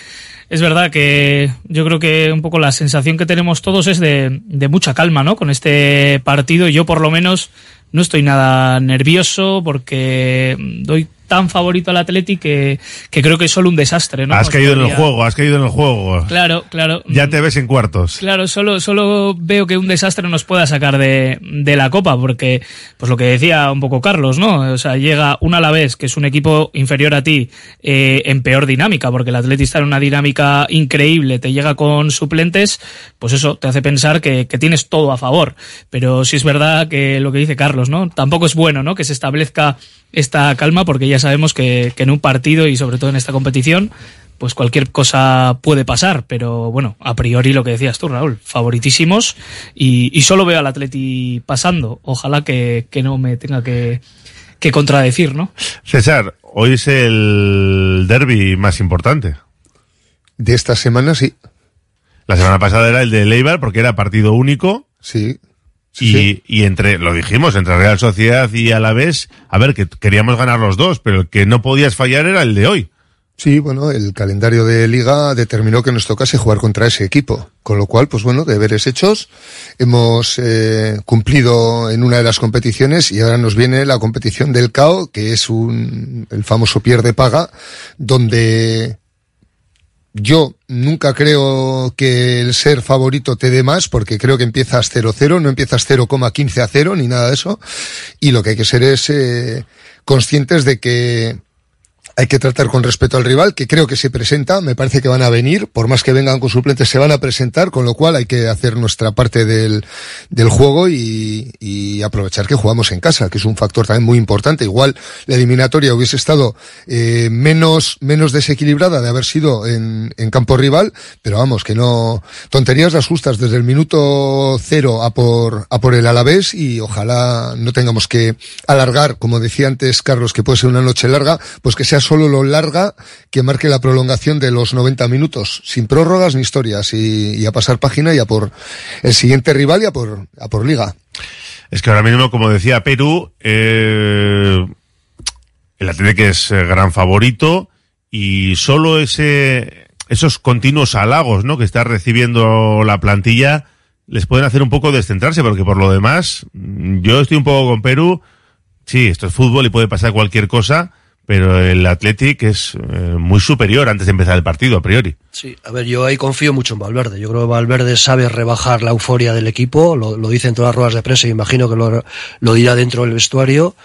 Es verdad que yo creo que un poco la sensación que tenemos todos es de, de mucha calma, ¿no? Con este partido. Yo por lo menos no estoy nada nervioso porque doy tan favorito al Atleti que, que creo que es solo un desastre, ¿no? Has caído en el juego, has caído en el juego. Claro, claro. Ya te ves en cuartos. Claro, solo, solo veo que un desastre nos pueda sacar de, de la Copa, porque, pues lo que decía un poco Carlos, ¿no? O sea, llega un Alavés, que es un equipo inferior a ti, eh, en peor dinámica, porque el Atleti está en una dinámica increíble, te llega con suplentes, pues eso te hace pensar que, que tienes todo a favor. Pero sí es verdad que lo que dice Carlos, ¿no? Tampoco es bueno, ¿no? Que se establezca esta calma, porque ya sabemos que, que en un partido y sobre todo en esta competición, pues cualquier cosa puede pasar, pero bueno, a priori lo que decías tú, Raúl, favoritísimos y, y solo veo al Atleti pasando. Ojalá que, que no me tenga que, que contradecir, ¿no? César, hoy es el derby más importante. De esta semana sí. La semana pasada era el de Leibar porque era partido único. Sí. Y, y entre, lo dijimos, entre Real Sociedad y Alavés, a ver, que queríamos ganar los dos, pero el que no podías fallar era el de hoy. Sí, bueno, el calendario de liga determinó que nos tocase jugar contra ese equipo, con lo cual, pues bueno, deberes hechos, hemos eh, cumplido en una de las competiciones y ahora nos viene la competición del CAO, que es un, el famoso pierde paga, donde yo nunca creo que el ser favorito te dé más, porque creo que empiezas 0-0, no empiezas 0,15 a 0, ni nada de eso. Y lo que hay que ser es eh, conscientes de que hay que tratar con respeto al rival, que creo que se presenta, me parece que van a venir, por más que vengan con suplentes, se van a presentar, con lo cual hay que hacer nuestra parte del, del juego y, y aprovechar que jugamos en casa, que es un factor también muy importante. Igual la eliminatoria hubiese estado eh, menos, menos desequilibrada de haber sido en, en campo rival, pero vamos, que no, tonterías las justas desde el minuto cero a por, a por el Alavés y ojalá no tengamos que alargar, como decía antes Carlos, que puede ser una noche larga, pues que sea solo lo larga que marque la prolongación de los 90 minutos, sin prórrogas ni historias, y, a pasar página y a por el siguiente rival y a por, a por liga. Es que ahora mismo, como decía Perú, eh, el Atlético es eh, gran favorito y solo ese, esos continuos halagos, ¿no? Que está recibiendo la plantilla les pueden hacer un poco descentrarse porque por lo demás, mm, yo estoy un poco con Perú. Sí, esto es fútbol y puede pasar cualquier cosa, pero el Athletic es eh, muy superior antes de empezar el partido, a priori. Sí, a ver, yo ahí confío mucho en Valverde. Yo creo que Valverde sabe rebajar la euforia del equipo, lo, lo dice en todas las ruedas de prensa y imagino que lo, lo dirá dentro del vestuario.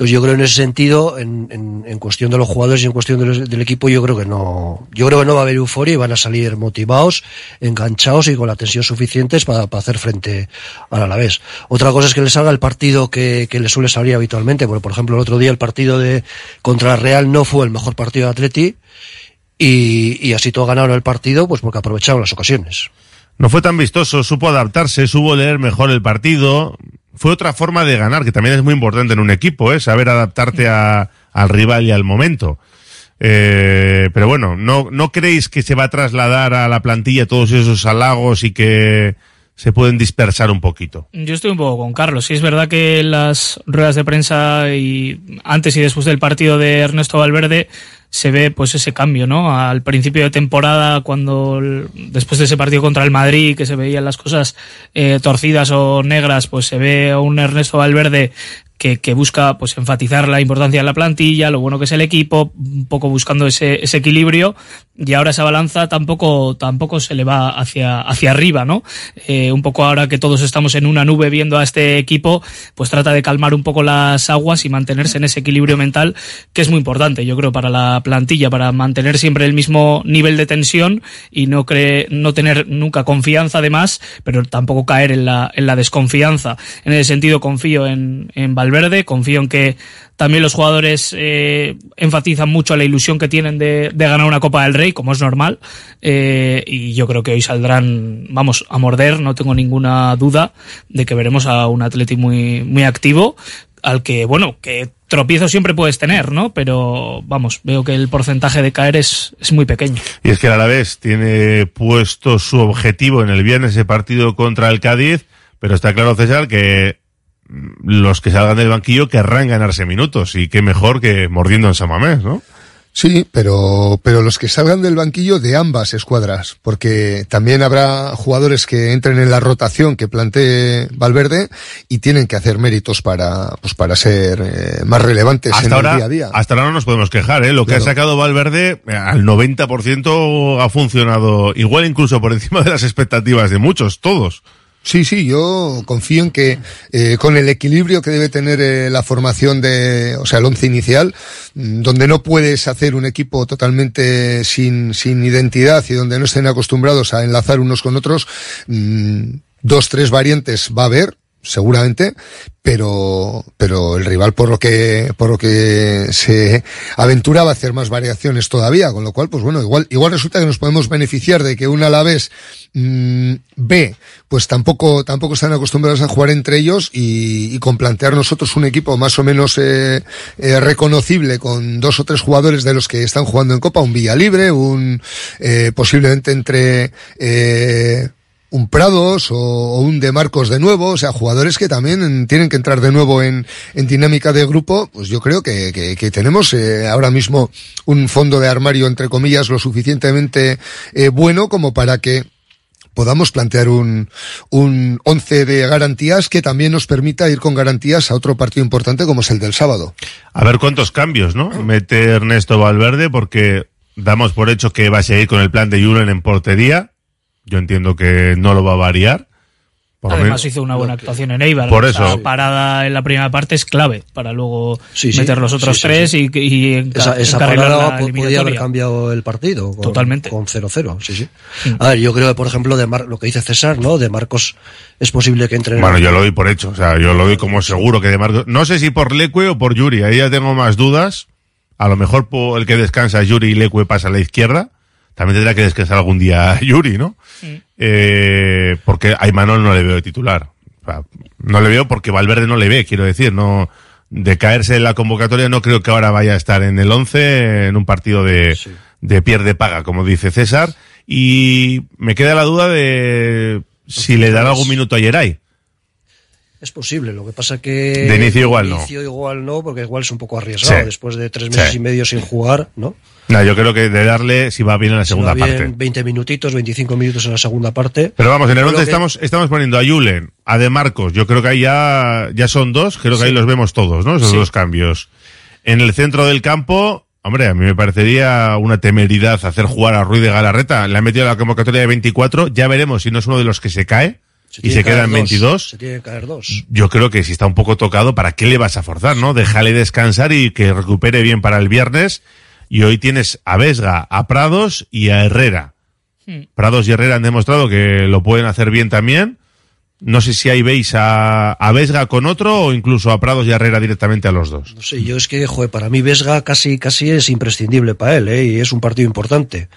Entonces yo creo en ese sentido, en, en, en cuestión de los jugadores y en cuestión del equipo, yo creo que no, yo creo que no va a haber euforia y van a salir motivados, enganchados y con la tensión suficientes para, para hacer frente al Alavés. Otra cosa es que les salga el partido que, que les suele salir habitualmente, porque por ejemplo el otro día el partido de contra Real no fue el mejor partido de Atleti y, y así todo ganaron el partido, pues porque aprovecharon las ocasiones. No fue tan vistoso, supo adaptarse, supo leer mejor el partido. Fue otra forma de ganar, que también es muy importante en un equipo, ¿eh? saber adaptarte a- al rival y al momento. Eh, pero bueno, ¿no, ¿no creéis que se va a trasladar a la plantilla todos esos halagos y que se pueden dispersar un poquito? Yo estoy un poco con Carlos. Sí, es verdad que las ruedas de prensa y antes y después del partido de Ernesto Valverde se ve pues ese cambio, ¿no? Al principio de temporada, cuando después de ese partido contra el Madrid, que se veían las cosas eh, torcidas o negras, pues se ve un Ernesto Valverde que, que busca pues enfatizar la importancia de la plantilla, lo bueno que es el equipo, un poco buscando ese, ese equilibrio, y ahora esa balanza tampoco, tampoco se le va hacia, hacia arriba, ¿no? Eh, un poco ahora que todos estamos en una nube viendo a este equipo, pues trata de calmar un poco las aguas y mantenerse en ese equilibrio mental, que es muy importante, yo creo, para la plantilla, para mantener siempre el mismo nivel de tensión y no cree, no tener nunca confianza además, pero tampoco caer en la, en la desconfianza. En ese sentido confío en, en Valverde, confío en que también los jugadores eh, enfatizan mucho la ilusión que tienen de, ganar una Copa del Rey, como es normal, eh, y yo creo que hoy saldrán, vamos, a morder, no tengo ninguna duda de que veremos a un Atleti muy, muy activo, al que, bueno, que tropiezo siempre puedes tener, ¿no? Pero, vamos, veo que el porcentaje de caer es, es muy pequeño. Y es que el Alavés tiene puesto su objetivo en el viernes ese partido contra el Cádiz, pero está claro, César, que los que salgan del banquillo querrán ganarse minutos y qué mejor que mordiendo en Samamés, ¿no? Sí, pero, pero los que salgan del banquillo de ambas escuadras, porque también habrá jugadores que entren en la rotación que plantee Valverde y tienen que hacer méritos para, pues para ser eh, más relevantes Hasta en ahora, el día a día. hasta ahora no nos podemos quejar, ¿eh? Lo que ha sacado Valverde eh, al 90% ha funcionado igual incluso por encima de las expectativas de muchos, todos. Sí, sí, yo confío en que eh, con el equilibrio que debe tener eh, la formación de, o sea, el once inicial, mm, donde no puedes hacer un equipo totalmente sin, sin identidad y donde no estén acostumbrados a enlazar unos con otros, mm, dos, tres variantes va a haber, seguramente, pero, pero el rival por lo que, por lo que se aventura va a hacer más variaciones todavía, con lo cual, pues bueno, igual, igual resulta que nos podemos beneficiar de que un Alavés mm, B, pues tampoco, tampoco están acostumbrados a jugar entre ellos y, y con plantear nosotros un equipo más o menos eh, eh, reconocible con dos o tres jugadores de los que están jugando en Copa, un Villalibre, un eh, posiblemente entre eh, un Prados o, o un De Marcos de nuevo, o sea, jugadores que también tienen que entrar de nuevo en, en dinámica de grupo, pues yo creo que, que, que tenemos eh, ahora mismo un fondo de armario, entre comillas, lo suficientemente eh, bueno como para que podamos plantear un, un once de garantías que también nos permita ir con garantías a otro partido importante como es el del sábado. A ver cuántos cambios, ¿no? Mete Ernesto Valverde porque damos por hecho que va a seguir con el plan de Julen en portería. Yo entiendo que no lo va a variar. Por Además menos- hizo una buena actuación en Eibar. Por eso. parada en la primera parte es clave para luego Sí, sí. meter los otros Sí, sí, tres sí. y, y Esa, esa parada la po- podía haber cambiado el partido. Con, Totalmente. Con 0-0, sí, sí. A ver, yo creo que, por ejemplo, de Mar- lo que dice César, ¿no? De Marcos es posible que entre. en- Bueno, yo lo doy por hecho, o sea, yo lo doy como seguro que de Marcos. No sé si por Leque o por Yuri, ahí ya tengo más dudas. A lo mejor por el que descansa Yuri y Leque pasa a la izquierda. También tendrá que descansar algún día (laughs) Yuri, ¿no? Eh, porque a Imanol no le veo de titular. O sea, no le veo porque Valverde no le ve, quiero decir, no de caerse en la convocatoria no creo que ahora vaya a estar en el 11 en un partido de, de pierde paga, como dice César. Y me queda la duda de si le dará algún minuto a Yeray. Es posible, lo que pasa que. De inicio igual no. De inicio igual no, porque igual es un poco arriesgado Sí. después de tres meses Sí. y medio sin jugar, ¿no? No, yo creo que de darle si va bien en la segunda va bien, parte. 20 minutitos, 25 minutos en la segunda parte. Pero vamos, en el Yo 11 creo que- estamos, estamos poniendo a Julen, a De Marcos, yo creo que ahí ya, ya son dos, creo que Sí. ahí los vemos todos, ¿no? Esos dos cambios. En el centro del campo, hombre, a mí me parecería una temeridad hacer jugar a Ruiz de Galarreta. Le han metido a la convocatoria de 24, ya veremos si no es uno de los que se cae y se que queda caer en dos, 22. Se tienen que caer dos. Yo creo que si está un poco tocado, ¿para qué le vas a forzar, no? Déjale descansar y que recupere bien para el viernes. Y hoy tienes a Vesga, a Prados y a Herrera. Hmm. Prados y Herrera han demostrado que lo pueden hacer bien también. No sé si ahí veis a, a Vesga con otro o incluso a Prados y a Herrera directamente a los dos. No sé, yo es que, joder, para mí Vesga casi, casi es imprescindible para él, ¿eh? Y es un partido importante.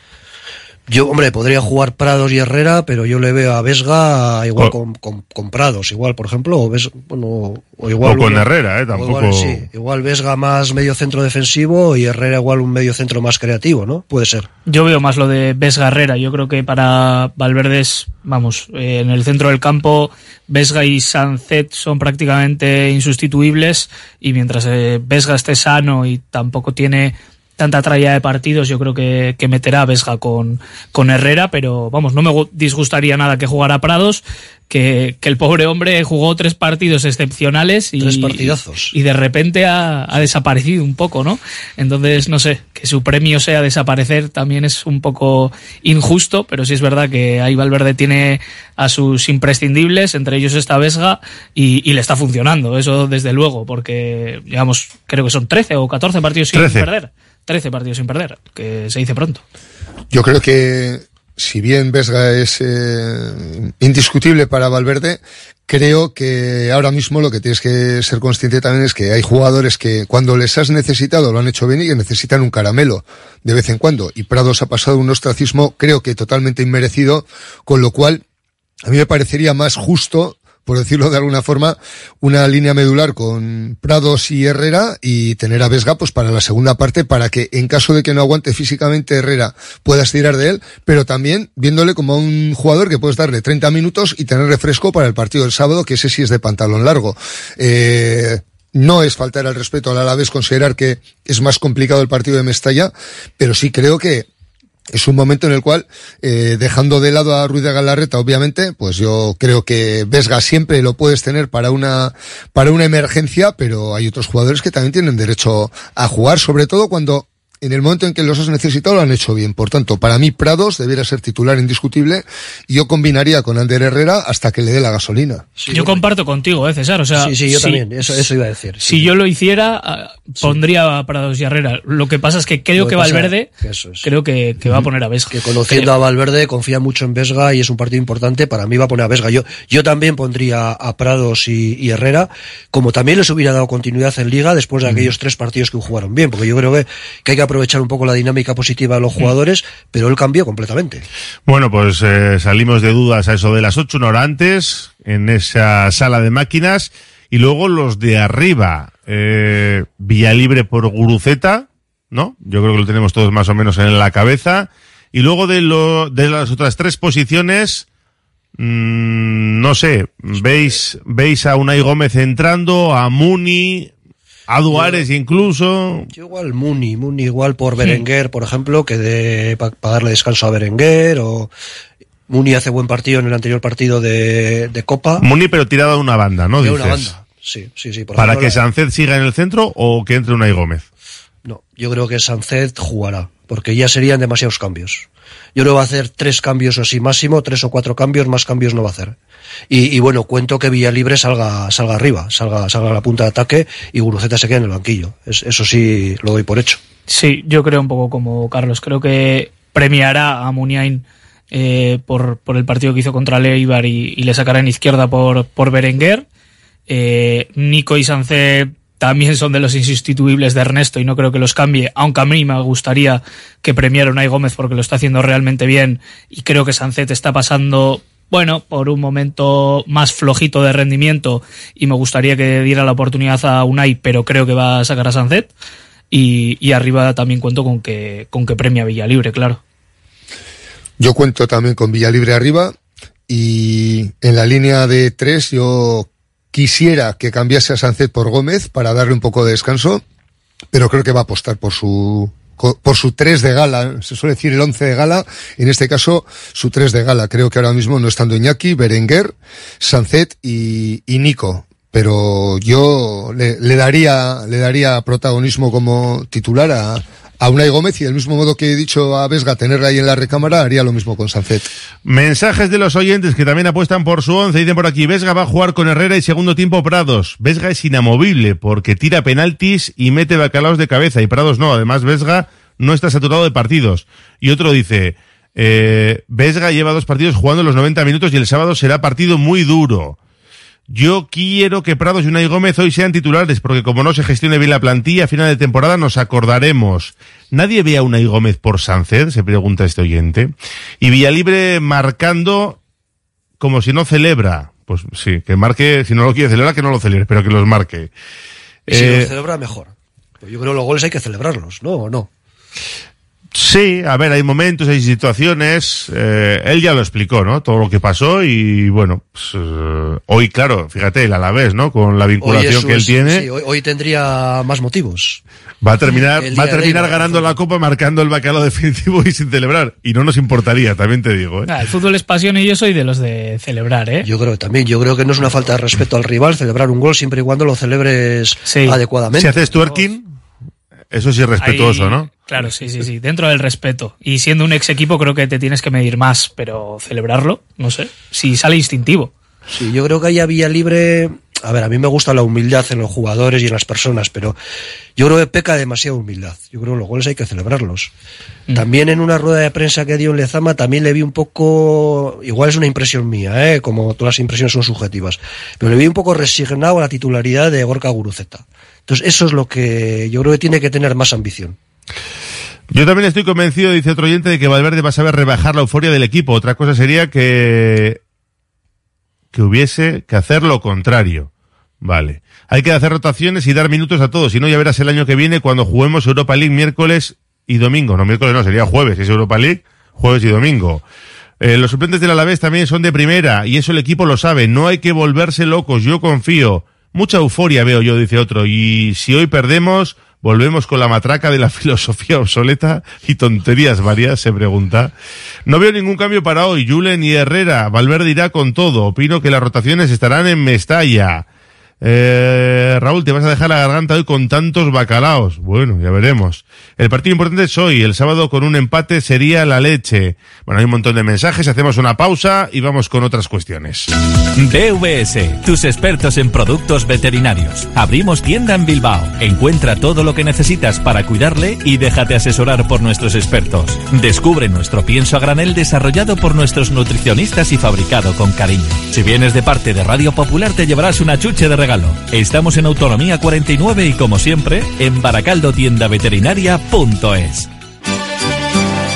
Yo, hombre, podría jugar Prados y Herrera, pero yo le veo a Vesga igual Co- con, con, con Prados, igual, por ejemplo, o, Ves- bueno, o igual. O con Herrera, ¿eh? Tampoco- Igual, sí, igual Vesga más medio centro defensivo y Herrera igual un medio centro más creativo, ¿no? Puede ser. Yo veo más lo de Vesga Herrera. Yo creo que para Valverde es, vamos, eh, en el centro del campo, Vesga y Sancet son prácticamente insustituibles y mientras eh, Vesga esté sano y tampoco tiene tanta tralla de partidos, yo creo que, que meterá a Vesga con, con Herrera, pero vamos, no me gu- disgustaría nada que jugara Prados, que, que el pobre hombre jugó tres partidos excepcionales y, Tres partidazos. y de repente ha, ha desaparecido un poco, ¿no? Entonces, no sé, que su premio sea desaparecer también es un poco injusto, pero sí es verdad que ahí Valverde tiene a sus imprescindibles, entre ellos esta Vesga, y, y le está funcionando, eso desde luego, porque, digamos, creo que son 13 o 14 partidos sin 13. perder. 13 partidos sin perder, que se dice pronto. Yo creo que si bien Vesga es eh, indiscutible para Valverde, creo que ahora mismo lo que tienes que ser consciente también es que hay jugadores que cuando les has necesitado lo han hecho bien y que necesitan un caramelo de vez en cuando. Y Prados ha pasado un ostracismo creo que totalmente inmerecido, con lo cual a mí me parecería más justo por decirlo de alguna forma, una línea medular con Prados y Herrera y tener a Vesga pues para la segunda parte para que en caso de que no aguante físicamente Herrera puedas tirar de él, pero también viéndole como a un jugador que puedes darle 30 minutos y tener refresco para el partido del sábado, que ese sí es de pantalón largo. Eh, no es faltar al respeto al Alavés considerar que es más complicado el partido de Mestalla, pero sí creo que es un momento en el cual, eh, dejando de lado a Ruiz de Galarreta, obviamente, pues yo creo que Vesga siempre lo puedes tener para una, para una emergencia, pero hay otros jugadores que también tienen derecho a jugar, sobre todo cuando en el momento en que los has necesitado lo han hecho bien. Por tanto, para mí Prados debiera ser titular indiscutible y yo combinaría con Ander Herrera hasta que le dé la gasolina. yo comparto contigo, ¿eh, César? O sea, Sí, sí, yo si- también, eso, eso iba a decir. Si yo lo hiciera, ah, pondría a Prados y Herrera. Lo que pasa es que creo Lo que Valverde, es. creo que, que va a poner a Vesga. que conociendo a Valverde confía mucho en Vesga y es un partido importante para mí va a poner a Vesga yo yo también pondría a Prados y, y Herrera como también les hubiera dado continuidad en Liga después de aquellos tres partidos que jugaron bien porque yo creo que, que hay que aprovechar un poco la dinámica positiva de los jugadores pero él cambió completamente Bueno, pues eh, salimos de dudas a eso de las ocho, una hora antes, en esa sala de máquinas. Y luego los de arriba, eh, Villalibre por Guruceta, ¿no? Yo creo que lo tenemos todos más o menos en la cabeza. Y luego de, lo, de las otras tres posiciones, mm, no sé, ¿veis, veis a Unai Gómez entrando, a Muni, a Duárez incluso? yo igual Muni Muni igual por Berenguer por ejemplo que de para darle descanso a Berenguer o Muni hace buen partido en el anterior partido de, de Copa Muni pero tirado a una banda, ¿no? de Dices. una banda sí sí sí por ¿Para ejemplo, que la- Sánchez siga en el centro o que entre Unai Gómez? No, yo creo que Sánchez jugará, porque ya serían demasiados cambios. Yo creo que va a hacer tres cambios así máximo, tres o cuatro cambios, más cambios no va a hacer. Y, bueno, cuento que Villalibre salga, salga arriba, salga, salga a la punta de ataque y Guruceta se quede en el banquillo. Es- eso sí lo doy por hecho. Sí, yo creo un poco como Carlos. Creo que premiará a Muniain eh, por, por el partido que hizo contra Leibar y, y le sacará en izquierda por, por Berenguer. Eh, Nico y Sánchez también son de los insustituibles de Ernesto y no creo que los cambie, aunque a mí me gustaría que premiara Unai Gómez porque lo está haciendo realmente bien y creo que Sánchez está pasando, bueno, por un momento más flojito de rendimiento y me gustaría que diera la oportunidad a Unai, pero creo que va a sacar a Sánchez. Y, y arriba también cuento con que, con que premia Villalibre, claro. Yo cuento también con Villalibre arriba y en la línea de tres yo quisiera que cambiase a Sánchez por Gómez para darle un poco de descanso, pero creo que va a apostar por su por su 3 de gala, se suele decir el 11 de gala, en este caso su 3 de gala. Creo que ahora mismo no estando Iñaki, Berenguer, Sancet y, y Nico. Pero yo le, le daría, le daría protagonismo como titular a, a Unai Gómez y del mismo modo que he dicho a Vesga tenerla ahí en la recámara, haría lo mismo con Sancet. Mensajes de los oyentes que también apuestan por su once. Dicen por aquí, Vesga va a jugar con Herrera y segundo tiempo Prados. Vesga es inamovible porque tira penaltis y mete bacalaos de cabeza y Prados no. Además, Vesga no está saturado de partidos. Y otro dice, eh, Vesga lleva dos partidos jugando los 90 minutos y el sábado será partido muy duro. Yo quiero que Prados y Unai Gómez hoy sean titulares, porque como no se gestione bien la plantilla, a final de temporada nos acordaremos. ¿Nadie ve a Unai Gómez por Sánchez? Se pregunta este oyente. Y Villalibre marcando como si no celebra. Pues sí, que marque, si no lo quiere celebrar, que no lo celebre, pero que los marque. Y si Eh, lo celebra, mejor. Pues yo creo que los goles hay que celebrarlos, ¿no? ¿O no? Sí, a ver, hay momentos, hay situaciones. eh, él ya lo explicó, ¿no? Todo lo que pasó y bueno, pues, eh, hoy, claro, fíjate, el Alavés, ¿no? Con la vinculación que él es- tiene, sí, hoy, hoy tendría más motivos. va a terminar, va a terminar ganando la copa, marcando el bacalao definitivo y sin celebrar. Y no nos importaría, también te digo, ¿eh? Ah, el fútbol es pasión y yo soy de los de celebrar, ¿eh? Yo creo que también, yo creo que no es una falta de respeto al rival celebrar un gol siempre y cuando lo celebres adecuadamente. Si haces twerking, eso sí es respetuoso, Ahí- ¿no? Claro, sí, sí, sí, dentro del respeto. Y siendo un ex equipo creo que te tienes que medir más, pero celebrarlo, no sé, si sale instintivo. Sí, yo creo que haya vía libre. A ver, a mí me gusta la humildad en los jugadores y en las personas, pero yo creo que peca demasiada humildad. Yo creo que los goles hay que celebrarlos. También en una rueda de prensa que dio en Lezama también le vi un poco, igual es una impresión mía, ¿eh? como todas las impresiones son subjetivas, pero le vi un poco resignado a la titularidad de Gorka Guruceta. Entonces eso es lo que yo creo que tiene que tener más ambición. Yo también estoy convencido, dice otro oyente, de que Valverde va a saber rebajar la euforia del equipo. Otra cosa sería que, que hubiese que hacer lo contrario. Vale. Hay que hacer rotaciones y dar minutos a todos. Si no, ya verás el año que viene cuando juguemos Europa League miércoles y domingo. No, miércoles no, sería jueves. Es Europa League, jueves y domingo. Eh, los suplentes del Alavés también son de primera y eso el equipo lo sabe. No hay que volverse locos. Yo confío. Mucha euforia veo yo, dice otro. Y si hoy perdemos, volvemos con la matraca de la (laughs) filosofía obsoleta y tonterías varias, se pregunta. No veo ningún cambio para hoy. Julen y Herrera. Valverde irá con todo. Opino que las rotaciones estarán en Mestalla. Eh, Raúl, te vas a dejar la garganta hoy con tantos bacalaos. Bueno, ya veremos. El partido importante es hoy. El sábado con un empate sería la leche. Bueno, hay un montón de mensajes. Hacemos una pausa y vamos con otras cuestiones. DVS, tus expertos en productos veterinarios. Abrimos tienda en Bilbao. Encuentra todo lo que necesitas para cuidarle y déjate asesorar por nuestros expertos. Descubre nuestro pienso a granel desarrollado por nuestros nutricionistas y fabricado con cariño. Si vienes de parte de Radio Popular te llevarás una chuche de regalo. Estamos en Autonomía 49 y como siempre, en baracaldotiendaveterinaria.es.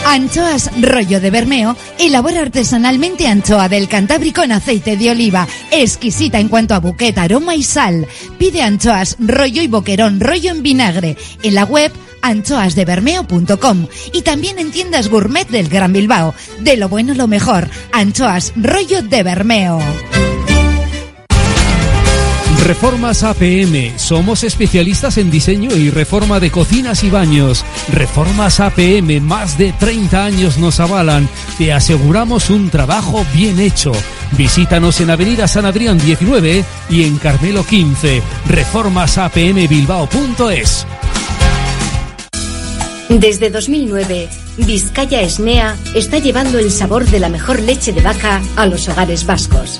Anchoas Rollo de Bermeo elabora artesanalmente anchoa del Cantábrico en aceite de oliva, exquisita en cuanto a buquet, aroma y sal. Pide anchoas rollo y boquerón rollo en vinagre en la web anchoasdebermeo.com y también en tiendas gourmet del Gran Bilbao. De lo bueno lo mejor, anchoas rollo de Bermeo. Reformas APM. Somos especialistas en diseño y reforma de cocinas y baños. Reformas APM, más de 30 años nos avalan. Te aseguramos un trabajo bien hecho. Visítanos en Avenida San Adrián 19 y en Carmelo 15. Reformasapmbilbao.es. Desde 2009, Vizcaya Esnea está llevando el sabor de la mejor leche de vaca a los hogares vascos.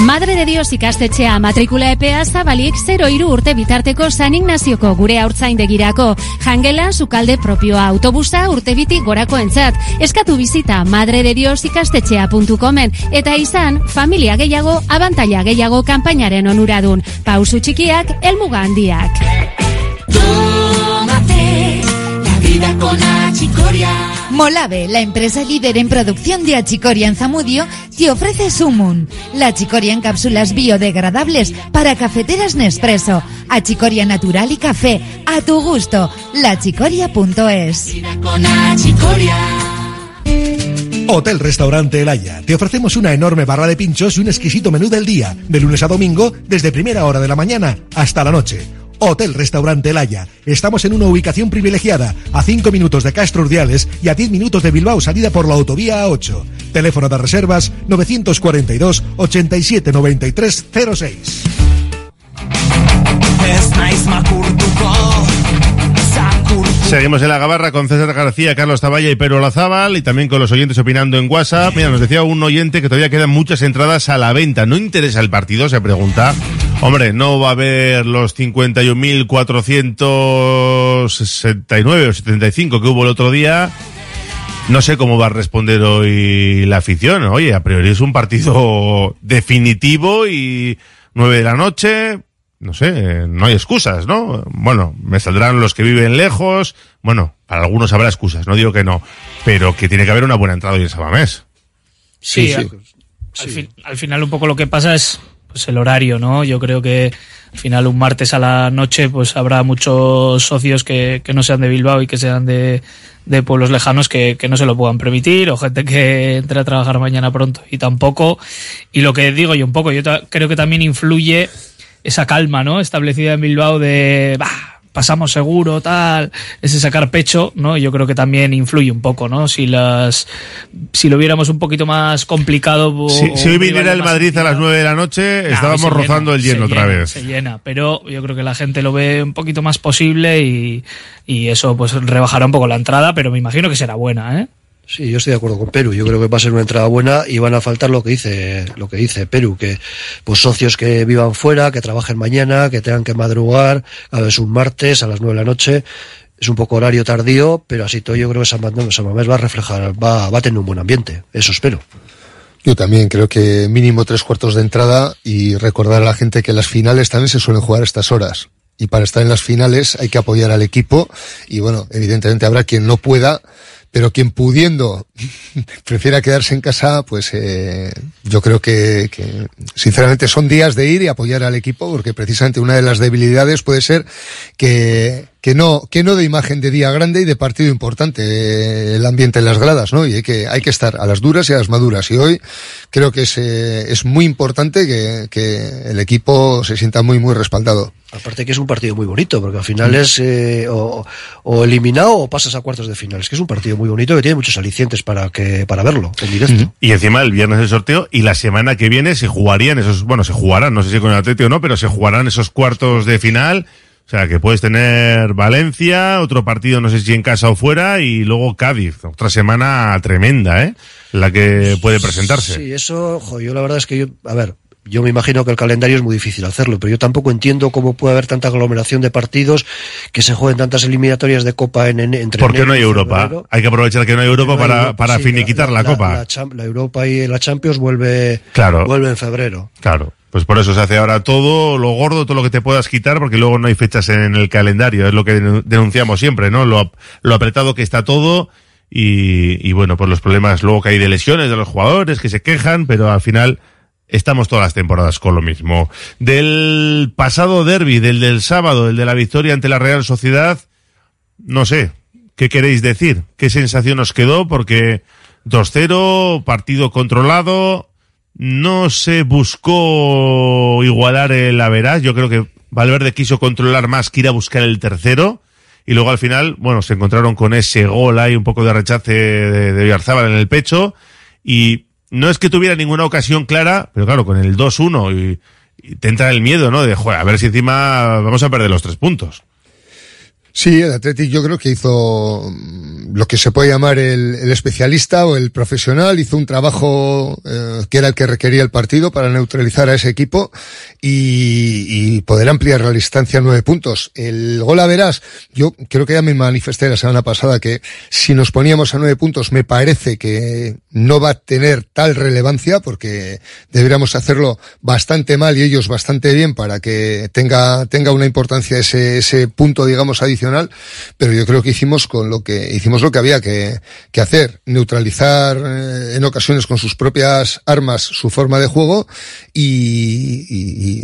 Madre de Dios ikastetxea matrikula epea zabalik 0 iru urte bitarteko San Ignazioko gure haurtzaindegirako. Jangela, sukalde propioa autobusa urte biti gorako entzat. Eskatu bizita madredediosikastetxea.comen eta izan, familia gehiago, abantaila gehiago kanpainaren onuradun. Pausu txikiak, elmuga handiak. Tómate la vida con achicoria. Molave, la empresa líder en producción de achicoria en Zamudio, te ofrece Sumun, la achicoria en cápsulas biodegradables para cafeteras Nespresso, achicoria natural y café, a tu gusto, lachicoria.es. Hotel Restaurante El Haya. Te ofrecemos una enorme barra de pinchos y un exquisito menú del día, de lunes a domingo, desde primera hora de la mañana hasta la noche. Hotel Restaurante El Haya. Estamos en una ubicación privilegiada, a 5 minutos de Castro Urdiales y a 10 minutos de Bilbao, salida por la autovía A8. Teléfono de reservas 942 87 93 06. Seguimos en la gabarra con César García, Carlos Taballa y Pedro Lazábal y también con los oyentes opinando en WhatsApp. Mira, nos decía un oyente que todavía quedan muchas entradas a la venta. ¿No interesa el partido? Se pregunta. Hombre, no va a haber los 51.469 o 75 que hubo el otro día. No sé cómo va a responder hoy la afición. Oye, a priori es un partido definitivo y 9 de la noche, no sé, no hay excusas, ¿no? Bueno, me saldrán los que viven lejos, bueno, para algunos habrá excusas, no digo que no, pero que tiene que haber una buena entrada hoy en Sabamés. Sí, sí. Al, al, fin, al, final un poco lo que pasa es pues el horario, ¿no? Yo creo que al final un martes a la noche pues habrá muchos socios que, que no sean de Bilbao y que sean de, de pueblos lejanos que, que, no se lo puedan permitir o gente que entre a trabajar mañana pronto y tampoco. Y lo que digo yo un poco, yo creo que también influye esa calma, ¿no? Establecida en Bilbao de, bah, pasamos seguro, tal, ese sacar pecho, ¿no? Yo creo que también influye un poco, ¿no? Si las, si lo viéramos un poquito más complicado. Si, si hoy viniera el Madrid a las nueve de la noche, nah, estábamos rozando llena, el lleno otra llena, vez. Se llena, pero yo creo que la gente lo ve un poquito más posible y, y eso pues rebajará un poco la entrada, pero me imagino que será buena, ¿eh? Sí, yo estoy de acuerdo con Perú. Yo creo que va a ser una entrada buena y van a faltar lo que dice, lo que dice Perú, que pues socios que vivan fuera, que trabajen mañana, que tengan que madrugar, a veces un martes a las nueve de la noche. Es un poco horario tardío, pero así todo yo creo que San Mamés va a reflejar, va, va a tener un buen ambiente. Eso espero. Yo también creo que mínimo tres cuartos de entrada y recordar a la gente que las finales también se suelen jugar a estas horas. Y para estar en las finales hay que apoyar al equipo y bueno, evidentemente habrá quien no pueda pero quien pudiendo (laughs) prefiera quedarse en casa, pues eh, yo creo que, que, sinceramente son días de ir y apoyar al equipo, porque precisamente una de las debilidades puede ser que, que no, que no de imagen de día grande y de partido importante eh, el ambiente en las gradas, ¿no? Y hay que, hay que estar a las duras y a las maduras. Y hoy creo que es, eh, es muy importante que, que el equipo se sienta muy, muy respaldado. Aparte que es un partido muy bonito, porque al final es eh, o, o, eliminado o pasas a cuartos de final. Es que es un partido muy bonito que tiene muchos alicientes para que para verlo en directo. Y encima el viernes el sorteo y la semana que viene se jugarían esos, bueno, se jugarán, no sé si con el Atlético o no, pero se jugarán esos cuartos de final. O sea, que puedes tener Valencia, otro partido, no sé si en casa o fuera, y luego Cádiz. Otra semana tremenda, ¿eh? La que puede presentarse. Sí, eso, ojo, yo la verdad es que yo, a ver, yo me imagino que el calendario es muy difícil hacerlo, pero yo tampoco entiendo cómo puede haber tanta aglomeración de partidos que se jueguen tantas eliminatorias de Copa en, en entre ¿Por qué no hay Europa? Febrero. Hay que aprovechar que no hay Europa no hay para, Europa, para sí, finiquitar la, la, la Copa. La, la, Europa y la Champions vuelve, claro. vuelve en febrero. Claro. Pues por eso se hace ahora todo lo gordo, todo lo que te puedas quitar, porque luego no hay fechas en el calendario. Es lo que denunciamos siempre, ¿no? Lo, lo apretado que está todo y, y bueno, pues los problemas luego que hay de lesiones de los jugadores que se quejan, pero al final estamos todas las temporadas con lo mismo. Del pasado derby, del del sábado, el de la victoria ante la Real Sociedad, no sé, ¿qué queréis decir? ¿Qué sensación os quedó? Porque 2-0, partido controlado, no se buscó igualar el Averaz. Yo creo que Valverde quiso controlar más que ir a buscar el tercero. Y luego al final, bueno, se encontraron con ese gol ahí, un poco de rechace de, de Villarzábal en el pecho. Y no es que tuviera ninguna ocasión clara, pero claro, con el 2-1 y, y, te entra el miedo, ¿no? De, joder, a ver si encima vamos a perder los tres puntos. Sí, el Athletic yo creo que hizo lo que se puede llamar el, el especialista o el profesional, hizo un trabajo eh, que era el que requería el partido para neutralizar a ese equipo y, y poder ampliar la distancia a nueve puntos. El gol a verás, yo creo que ya me manifesté la semana pasada que si nos poníamos a nueve puntos me parece que no va a tener tal relevancia porque deberíamos hacerlo bastante mal y ellos bastante bien para que tenga, tenga una importancia ese, ese punto, digamos, adicional pero yo creo que hicimos con lo que hicimos lo que había que, hacer, neutralizar eh, en ocasiones con sus propias armas su forma de juego y,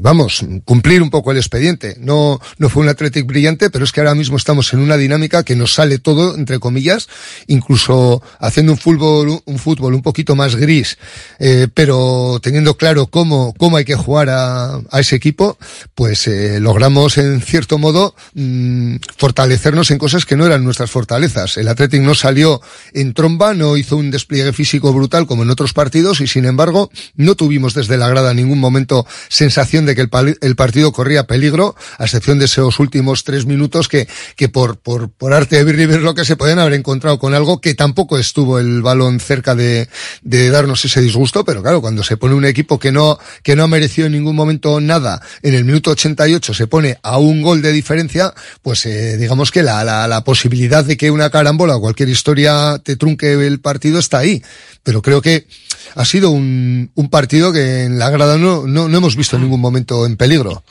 vamos, cumplir un poco el expediente. No, no fue un Athletic brillante, pero es que ahora mismo estamos en una dinámica que nos sale todo, entre comillas, incluso haciendo un fútbol, un fútbol un poquito más gris, eh, pero teniendo claro cómo, cómo hay que jugar a, a ese equipo, pues eh, logramos en cierto modo mmm, fortalecernos en cosas que no eran nuestras fortalezas. El Athletic no salió en tromba, no hizo un despliegue físico brutal como en otros partidos y sin embargo no tuvimos desde la grada en ningún momento sensación de que el, partido corría peligro, a excepción de esos últimos tres minutos que, que por, por, por arte de vivir lo que se pueden haber encontrado con algo que tampoco estuvo el balón cerca de, de darnos ese disgusto, pero claro, cuando se pone un equipo que no, que no ha merecido en ningún momento nada, en el minuto 88 se pone a un gol de diferencia, pues eh, digamos que la, la, posibilidad de que una carambola o cualquier historia te trunque el partido está ahí. pero creo que ha sido un, un partido que en la grada no, no, no hemos visto en ningún momento en peligro.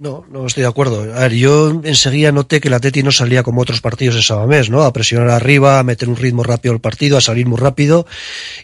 No, no estoy de acuerdo. A ver, yo enseguida noté que el Atleti no salía como otros partidos en Sabamés, ¿no? A presionar arriba, a meter un ritmo rápido al partido, a salir muy rápido.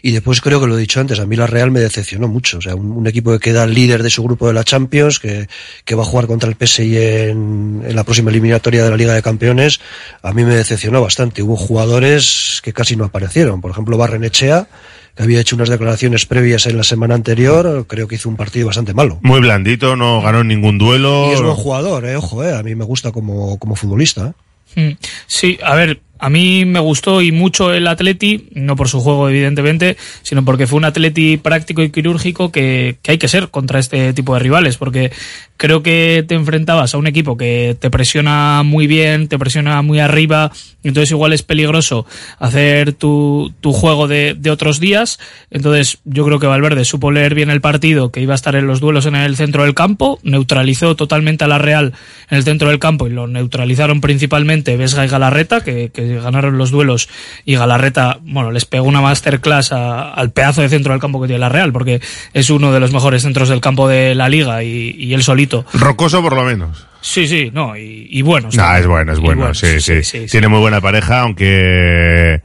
Y después creo que lo he dicho antes, a mí la Real me decepcionó mucho. O sea, un, un equipo que queda líder de su grupo de la Champions, que, que va a jugar contra el PSG en, en la próxima eliminatoria de la Liga de Campeones, a mí me decepcionó bastante. Hubo jugadores que casi no aparecieron. Por ejemplo, Barrenechea, que había hecho unas declaraciones previas en la semana anterior, creo que hizo un partido bastante malo. Muy blandito, no ganó ningún duelo. Y es buen jugador, eh, ojo, eh, a mí me gusta como, como futbolista. Mm. Sí, a ver, a mí me gustó y mucho el Atleti, no por su juego evidentemente, sino porque fue un Atleti práctico y quirúrgico que, hay que ser contra este tipo de rivales, porque creo que te enfrentabas a un equipo que te presiona muy bien, te presiona muy arriba, entonces igual es peligroso hacer tu, tu juego de, otros días, entonces yo creo que Valverde supo leer bien el partido, que iba a estar en los duelos en el centro del campo, neutralizó totalmente a la Real en el centro del campo y lo neutralizaron principalmente Vesga y Galarreta, que ganaron los duelos y Galarreta, bueno, les pegó una masterclass a, al pedazo de centro del campo que tiene la Real, porque es uno de los mejores centros del campo de la liga y, y él solito. Rocoso por lo menos. Sí, sí, no, y, y bueno. Nah, es bueno, es bueno, sí, sí, Tiene muy buena pareja, aunque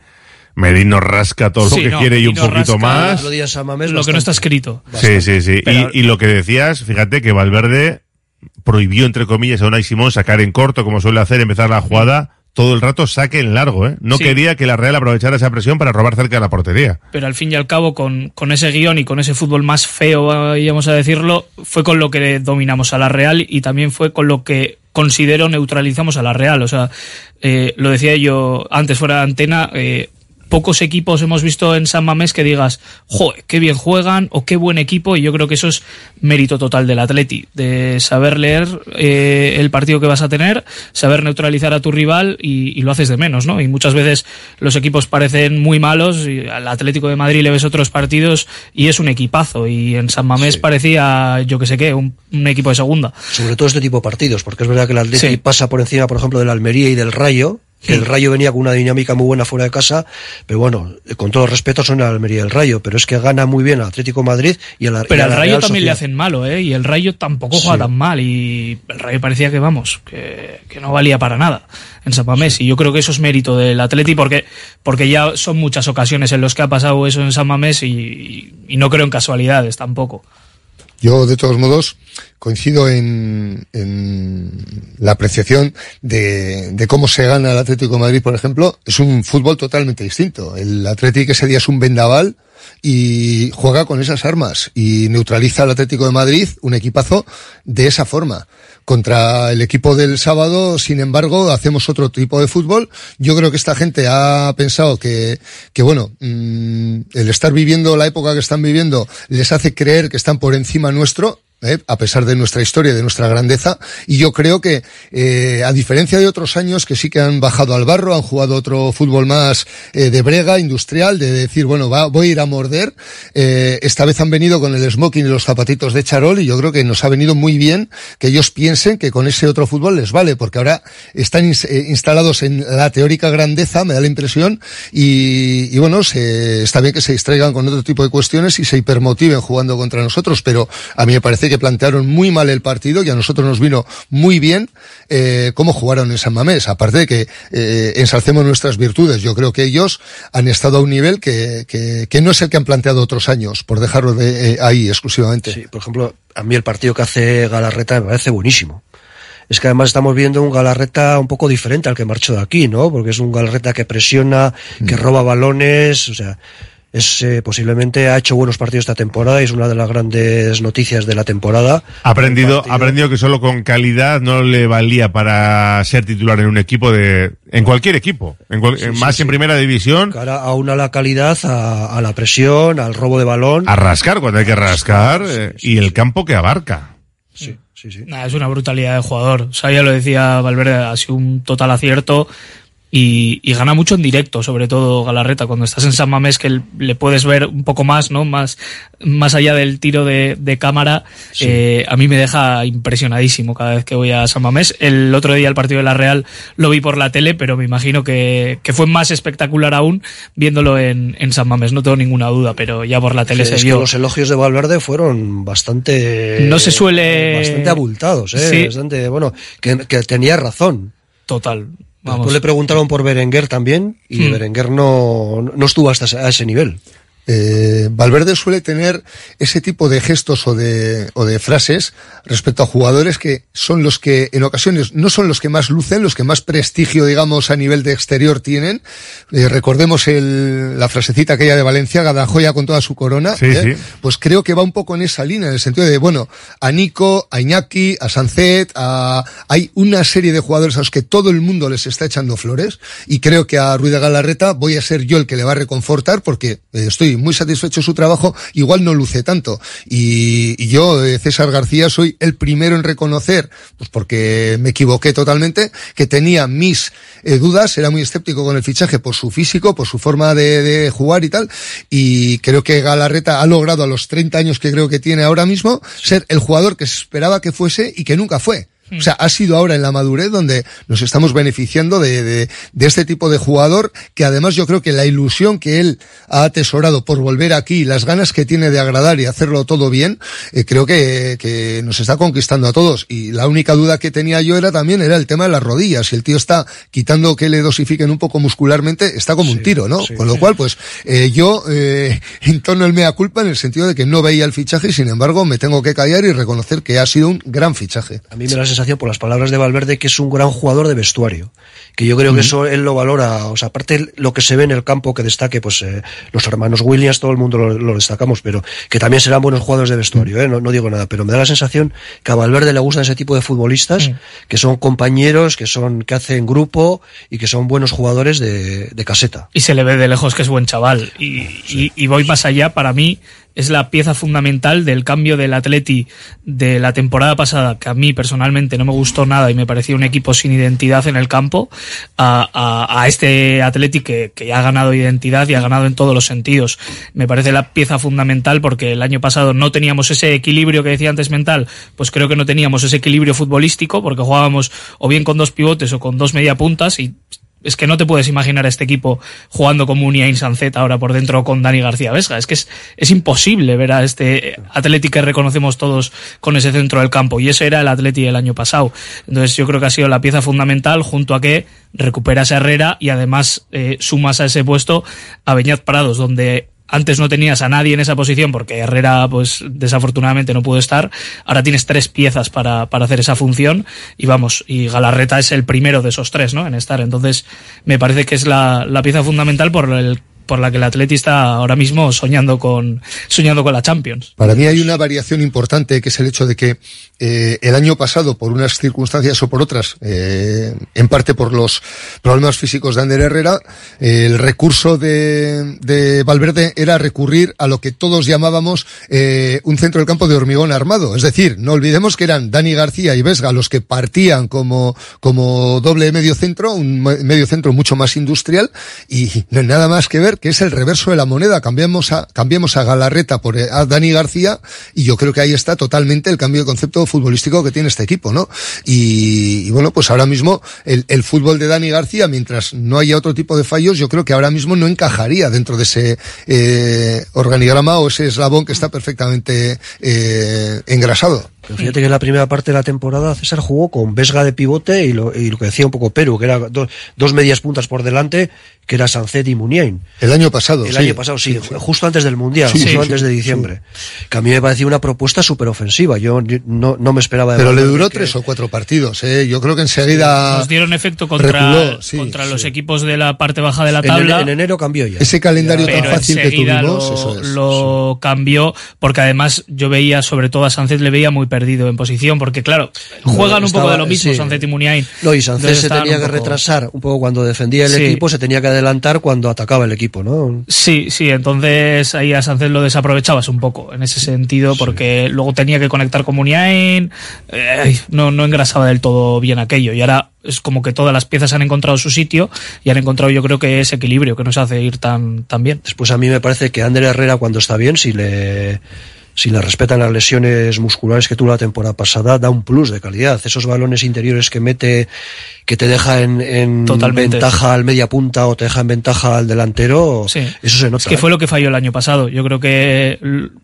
Medino rasca todo Sí, lo que no, quiere y un poquito rasca más. Lo, Lo que no está escrito. Sí, sí, sí. Pero- Y, y lo que decías, fíjate que Valverde prohibió, entre comillas, a Unai Simón sacar en corto, como suele hacer, empezar la jugada, todo el rato saque en largo, ¿eh? No Sí. quería que la Real aprovechara esa presión para robar cerca de la portería. pero al fin y al cabo con, con ese guion y con ese fútbol más feo, vamos a decirlo, fue con lo que dominamos a la Real y también fue con lo que considero neutralizamos a la Real. O sea, eh, lo decía yo antes fuera de antena, eh, pocos equipos hemos visto en San Mamés que digas, joder, qué bien juegan o qué buen equipo y yo creo que eso es mérito total del Atleti, de saber leer eh, el partido que vas a tener, saber neutralizar a tu rival y, y lo haces de menos, ¿no? Y muchas veces los equipos parecen muy malos y al Atlético de Madrid le ves otros partidos y es un equipazo y en San Mamés parecía, yo que sé qué, un, un equipo de segunda. sobre todo este tipo de partidos, porque es verdad que el Atleti Sí. pasa por encima, por ejemplo, del Almería y del Rayo, el Rayo venía con una dinámica muy buena fuera de casa, pero bueno, con todo respeto son el Almería el Rayo, pero es que gana muy bien al Atlético de Madrid y al Pero al Rayo Real también le hacen malo, ¿eh? Y el Rayo tampoco juega Sí. tan mal. Y el Rayo parecía que, vamos, que, que no valía para nada en San Mamés. Y yo creo que eso es mérito del Atleti porque, porque ya son muchas ocasiones en los que ha pasado eso en San Mamés y, y- y no creo en casualidades tampoco. Yo, de todos modos, coincido en, en la apreciación de, de cómo se gana el Atlético de Madrid, por ejemplo. Es un fútbol totalmente distinto. El Atlético ese día es un vendaval y juega con esas armas y neutraliza al Atlético de Madrid, un equipazo, de esa forma. Contra el equipo del sábado, sin embargo, hacemos otro tipo de fútbol. Yo creo que esta gente ha pensado que, que bueno, mm, el estar viviendo la época que están viviendo les hace creer que están por encima nuestro. ¿Eh? a pesar de nuestra historia de nuestra grandeza. Y yo creo que, eh, a diferencia de otros años que sí que han bajado al barro, han jugado otro fútbol más eh, de brega, industrial, de decir, bueno, va, voy a ir a morder, esta vez han venido con el smoking y los zapatitos de charol y yo creo que nos ha venido muy bien que ellos piensen que con ese otro fútbol les vale, porque ahora están ins- instalados en la teórica grandeza, me da la impresión, y, bueno, está bien que se distraigan con otro tipo de cuestiones y se hipermotiven jugando contra nosotros, pero a mí me parece que plantearon muy mal el partido y a nosotros nos vino muy bien eh, cómo jugaron en San Mamés. Aparte de que eh, ensalcemos nuestras virtudes, yo creo que ellos han estado a un nivel que, que, que no es el que han planteado otros años, por dejarlo de, eh, ahí exclusivamente. Sí, por ejemplo, a mí el partido que hace Galarreta me parece buenísimo. Es que además estamos viendo un Galarreta un poco diferente al que marchó de aquí, ¿no? Porque es un Galarreta que presiona, que roba balones, o sea, es eh, posiblemente ha hecho buenos partidos esta temporada y es una de las grandes noticias de la temporada. Ha aprendido, ha aprendido que solo con calidad no le valía para ser titular en un equipo de, en cualquier equipo, en cual- Sí, en- sí, más sí. en primera división, Ahora aúna la calidad a, a la presión, al robo de balón. a rascar cuando hay que rascar, eh, y el campo que abarca. Sí, sí, sí. Nah, es una brutalidad de jugador. O sea, ya lo decía Valverde, ha sido un total acierto. Y, y gana mucho en directo, sobre todo Galarreta, cuando estás en San Mamés que le puedes ver un poco más, ¿no? Más, más allá del tiro de, de cámara, eh, a mí me deja impresionadísimo cada vez que voy a San Mamés. El otro día el partido de la Real lo vi por la tele, pero me imagino que, que fue más espectacular aún viéndolo en, en San Mamés, no tengo ninguna duda, pero ya por la tele Sí, se es vio. que los elogios de Valverde fueron bastante No se suele- bastante abultados, ¿eh? Sí. Bastante, bueno, que, que tenía razón. Total. Después Vamos. le preguntaron por Berenguer también y Hmm. Berenguer no, no estuvo hasta a ese nivel. Eh, Valverde suele tener ese tipo de gestos o de, o de frases respecto a jugadores que son los que en ocasiones no son los que más lucen, los que más prestigio, digamos, a nivel de exterior tienen. Eh, recordemos el, la frasecita aquella de Valencia, la joya con toda su corona. Sí, ¿eh? sí. Pues creo que va un poco en esa línea, en el sentido de, bueno, a Nico, a Iñaki, a Sancet, a, hay una serie de jugadores a los que todo el mundo les está echando flores y creo que a Ruiz de Galarreta voy a ser yo el que le va a reconfortar porque eh, estoy muy satisfecho de su trabajo, igual no luce tanto. Y, y yo, eh, César García, soy el primero en reconocer, pues porque me equivoqué totalmente, que tenía mis eh, dudas, era muy escéptico con el fichaje por su físico, por su forma de, de jugar y tal, y creo que Galarreta ha logrado a los 30 años que creo que tiene ahora mismo ser el jugador que se esperaba que fuese y que nunca fue. O sea, ha sido ahora en la madurez donde nos estamos beneficiando de, de, de este tipo de jugador que además yo creo que la ilusión que él ha atesorado por volver aquí, las ganas que tiene de agradar y hacerlo todo bien, eh, creo que, que nos está conquistando a todos. Y la única duda que tenía yo era también era el tema de las rodillas. Si el tío está quitando que le dosifiquen un poco muscularmente, está como un tiro, ¿no? Con lo cual, pues eh, yo eh, (laughs) entono el mea culpa en el sentido de que no veía el fichaje y sin embargo me tengo que callar y reconocer que ha sido un gran fichaje. A mí me da la sensación, por las palabras de Valverde, que es un gran jugador de vestuario. Que yo creo que eso él lo valora. O sea, aparte lo que se ve en el campo que destaque, pues eh, los hermanos Williams, todo el mundo lo, lo destacamos, pero que también serán buenos jugadores de vestuario, ¿eh? no, no digo nada. Pero me da la sensación que a Valverde le gustan ese tipo de futbolistas, que son compañeros, que son que hacen grupo y que son buenos jugadores de, de caseta. y se le ve de lejos que es buen chaval. Y, y- y voy más allá, para mí es la pieza fundamental del cambio del Atleti de la temporada pasada, que a mí personalmente no me gustó nada y me parecía un equipo sin identidad en el campo, a, a- a este Atleti que, que ha ganado identidad y ha ganado en todos los sentidos. Me parece la pieza fundamental porque el año pasado no teníamos ese equilibrio que decía antes mental, pues creo que no teníamos ese equilibrio futbolístico porque jugábamos o bien con dos pivotes o con dos media puntas y es que no te puedes imaginar a este equipo jugando como un Iain Sancet ahora por dentro con Dani García Vesga. Es que es, es imposible ver a este Atleti que reconocemos todos con ese centro del campo. Y ese era el Atleti del año pasado. Entonces yo creo que ha sido la pieza fundamental junto a que recuperas a Herrera y además eh, sumas a ese puesto a Beñat Prados, donde antes no tenías a nadie en esa posición porque Herrera, pues desafortunadamente no pudo estar. Ahora tienes tres piezas para, para hacer esa función y vamos, y Galarreta es el primero de esos tres, ¿no? En estar. Entonces, me parece que es la, la pieza fundamental por el por la que el Atleti está ahora mismo soñando con soñando con la Champions. Para mí hay una variación importante que es el hecho de que eh, el año pasado, por unas circunstancias o por otras, eh, en parte por los problemas físicos de Ander Herrera, eh, el recurso de, de Valverde era recurrir a lo que todos llamábamos eh, un centro del campo de hormigón armado. Es decir, no olvidemos que eran Dani García y Vesga los que partían como, como doble medio centro, un me- medio centro mucho más industrial y no hay nada más que ver que es el reverso de la moneda. Cambiamos a, cambiamos a Galarreta por eh, a Dani García y yo creo que ahí está totalmente el cambio de concepto futbolístico que tiene este equipo, ¿no? Y, y bueno, pues ahora mismo el, el fútbol de Dani García, mientras no haya otro tipo de fallos, yo creo que ahora mismo no encajaría dentro de ese eh, organigrama o ese eslabón que está perfectamente eh, engrasado. Pero fíjate que en la primera parte de la temporada César jugó con Vesga de pivote y lo, y lo que decía un poco Perú, que era do- dos medias puntas por delante, que era Sancet y Muniain. El año pasado. El sí. año pasado, sí, justo antes del Mundial, Sí, justo sí, antes sí, de diciembre. Que a mí me parecía una propuesta súper ofensiva. Yo no, no me esperaba de Pero le duró que- tres o cuatro partidos, ¿eh? Yo creo que enseguida... Nos dieron efecto contra, reculó, sí, contra los equipos de la parte baja de la En, tabla. en enero cambió ya. Ese calendario tan pero fácil que tuvimos, lo, eso es. lo cambió porque además yo veía sobre todo a Sánchez le veía muy perdido en posición porque claro juegan un estaba- poco de lo mismo sí. Sánchez y Muniain No, y Entonces se tenía un que poco- retrasar un poco cuando defendía el Sí. equipo, se tenía que adelantar cuando atacaba el equipo, ¿no? Sí, sí, entonces ahí a Sánchez lo desaprovechabas un poco en ese sentido porque luego tenía que conectar con Muniain, eh, no, no engrasaba del todo bien aquello y ahora es como que todas las piezas han encontrado su sitio y han encontrado yo creo que ese equilibrio que nos hace ir tan, tan bien. Después a mí me parece que Ander Herrera cuando está bien, si le si le respetan las lesiones musculares que tuvo la temporada pasada, da un plus de calidad. Esos balones interiores que mete, que te deja en, en ventaja al media punta o te deja en ventaja al delantero, eso se nota. Es que ¿eh? fue lo que falló el año pasado. Yo creo que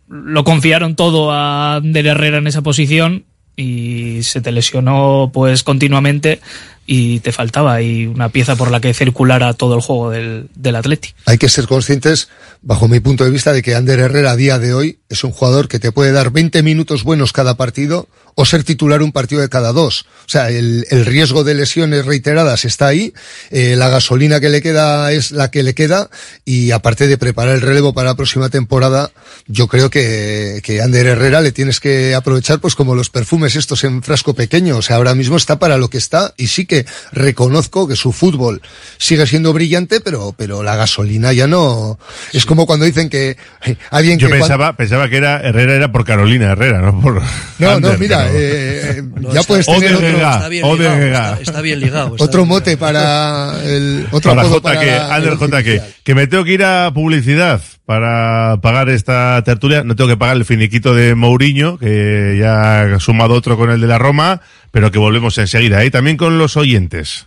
lo confiaron todo a Ander Herrera en esa posición y se te lesionó pues continuamente y te faltaba ahí una pieza por la que circulara todo el juego del, del Atleti. Hay que ser conscientes, bajo mi punto de vista, de que Ander Herrera a día de hoy es un jugador que te puede dar 20 minutos buenos cada partido o ser titular un partido de cada dos. O sea, el, el riesgo de lesiones reiteradas está ahí, eh, la gasolina que le queda es la que le queda y aparte de preparar el relevo para la próxima temporada, yo creo que, que Ander Herrera le tienes que aprovechar pues como los perfumes estos en frasco pequeño. O sea, ahora mismo está para lo que está y sí que reconozco que su fútbol sigue siendo brillante, pero, pero la gasolina ya no. Es como cuando dicen que eh, alguien Yo que. pensaba, pensaba que era Herrera era por Carolina Herrera, no por. No, Ander, no, mira, eh, (laughs) No, ya está- puedes tener otro, está bien ligado, Gega. está- está bien ligado, está otro bien mote para el otro para JK, para Ander el JK, que me tengo que ir a publicidad para pagar esta tertulia. No tengo que pagar el finiquito de Mourinho, que ya ha sumado otro con el de la Roma, pero que volvemos enseguida. Y también con los oyentes.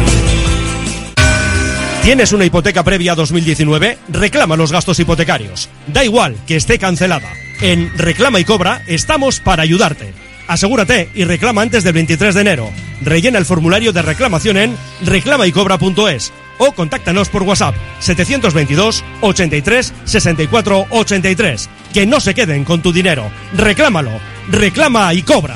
¿Tienes una hipoteca previa a 2019? Reclama los gastos hipotecarios. Da igual que esté cancelada. En Reclama y Cobra estamos para ayudarte. Asegúrate y reclama antes del 23 de enero. Rellena el formulario de reclamación en reclamaycobra.es o contáctanos por WhatsApp 722 83 64 83. Que no se queden con tu dinero. Reclámalo. Reclama y cobra.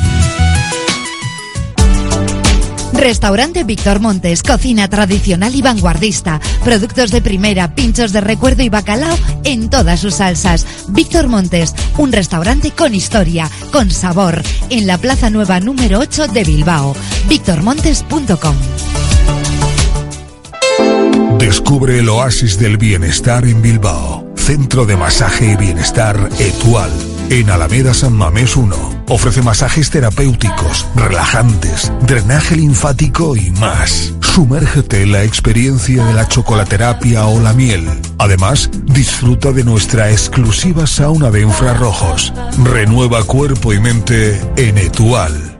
Restaurante Víctor Montes, cocina tradicional y vanguardista, productos de primera, pinchos de recuerdo y bacalao en todas sus salsas. Víctor Montes, un restaurante con historia, con sabor, en la Plaza Nueva número 8 de Bilbao. victormontes.com Descubre el oasis del bienestar en Bilbao. Centro de masaje y bienestar Etual. En Alameda San Mamés 1. Ofrece masajes terapéuticos, relajantes, drenaje linfático y más. Sumérgete en la experiencia de la chocolaterapia o la miel. Además, disfruta de nuestra exclusiva sauna de infrarrojos. Renueva cuerpo y mente en Etual.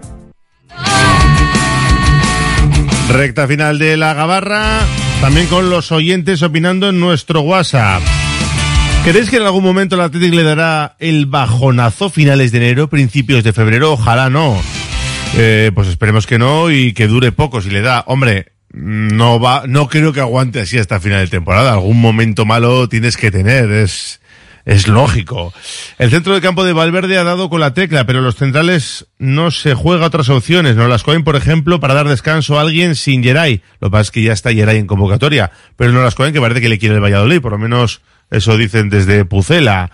Recta final de la gabarra, también con los oyentes opinando en nuestro WhatsApp. ¿Creéis que en algún momento el Athletic le dará el bajonazo finales de enero, principios de febrero? Ojalá no. Eh, pues esperemos que no y que dure poco si le da. Hombre, no va, no creo que aguante así hasta final de temporada. Algún momento malo tienes que tener, es, es lógico. El centro de campo de Valverde ha dado con la tecla, pero los centrales no se juega otras opciones. No las cogen, por ejemplo, para dar descanso a alguien sin Geray. Lo que pasa es que ya está Geray en convocatoria, pero no las cogen que parece que le quiere el Valladolid, por lo menos eso dicen desde Pucela.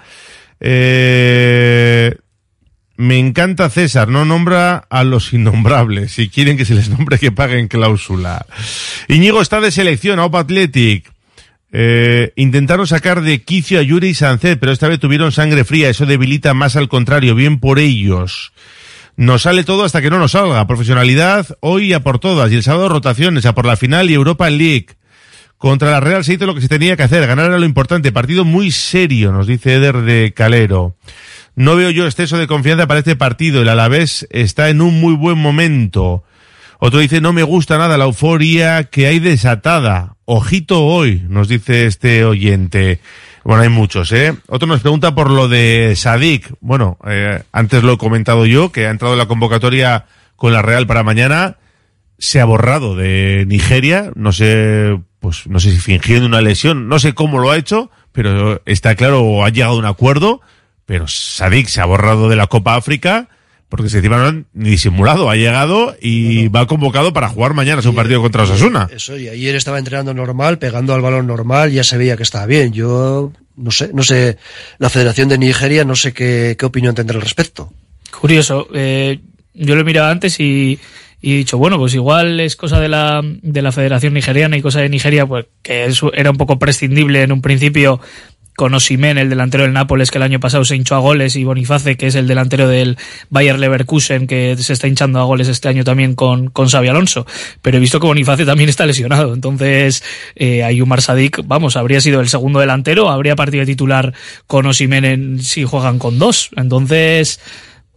Eh, me encanta César, no nombra a los innombrables. Si quieren que se les nombre, que paguen cláusula. Íñigo está de selección, Opa Athletic. Eh, intentaron sacar de quicio a Yuri y Sancet, pero esta vez tuvieron sangre fría. Eso debilita más al contrario. Bien por ellos. Nos sale todo hasta que no nos salga. Profesionalidad hoy a por todas. Y el sábado rotaciones a por la final y Europa League. Contra la Real se hizo lo que se tenía que hacer. Ganar era lo importante. Partido muy serio, nos dice Eder de Calero. No veo yo exceso de confianza para este partido. El Alavés está en un muy buen momento. Otro dice, no me gusta nada la euforia que hay desatada. Ojito hoy, nos dice este oyente. Bueno, hay muchos, ¿eh? Otro nos pregunta por lo de Sadik. Bueno, eh, antes lo he comentado yo, que ha entrado en la convocatoria con la Real para mañana. Se ha borrado de Nigeria. No sé, pues, no sé si fingiendo una lesión. No sé cómo lo ha hecho, pero está claro, ha llegado a un acuerdo. Pero Sadik se ha borrado de la Copa África porque se encima no han ni disimulado, ha llegado y va convocado para jugar mañana su partido contra Osasuna. Eso, y ayer estaba entrenando normal, pegando al balón normal, ya se veía que estaba bien. Yo no sé, no sé, la Federación de Nigeria no sé qué, qué opinión tendrá al respecto. Curioso, eh, yo lo he mirado antes y, y he dicho, bueno, pues igual es cosa de la, de la Federación Nigeriana y cosa de Nigeria, pues que era un poco prescindible en un principio con Osimen, el delantero del Nápoles, que el año pasado se hinchó a goles, y Boniface, que es el delantero del Bayer Leverkusen, que se está hinchando a goles este año también con, con Xavi Alonso. Pero he visto que Boniface también está lesionado. Entonces, eh, Ayumar Sadik, vamos, habría sido el segundo delantero, habría partido de titular con Osimen si juegan con dos. Entonces,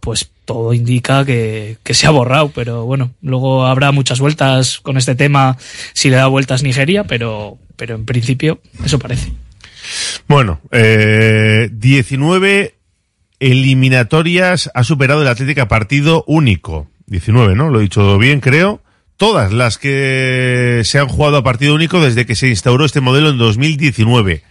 pues todo indica que, que, se ha borrado, pero bueno, luego habrá muchas vueltas con este tema si le da vueltas Nigeria, pero, pero en principio eso parece. Bueno, eh, 19 eliminatorias ha superado el Atlético a partido único. 19, ¿no? Lo he dicho bien, creo. Todas las que se han jugado a partido único desde que se instauró este modelo en 2019.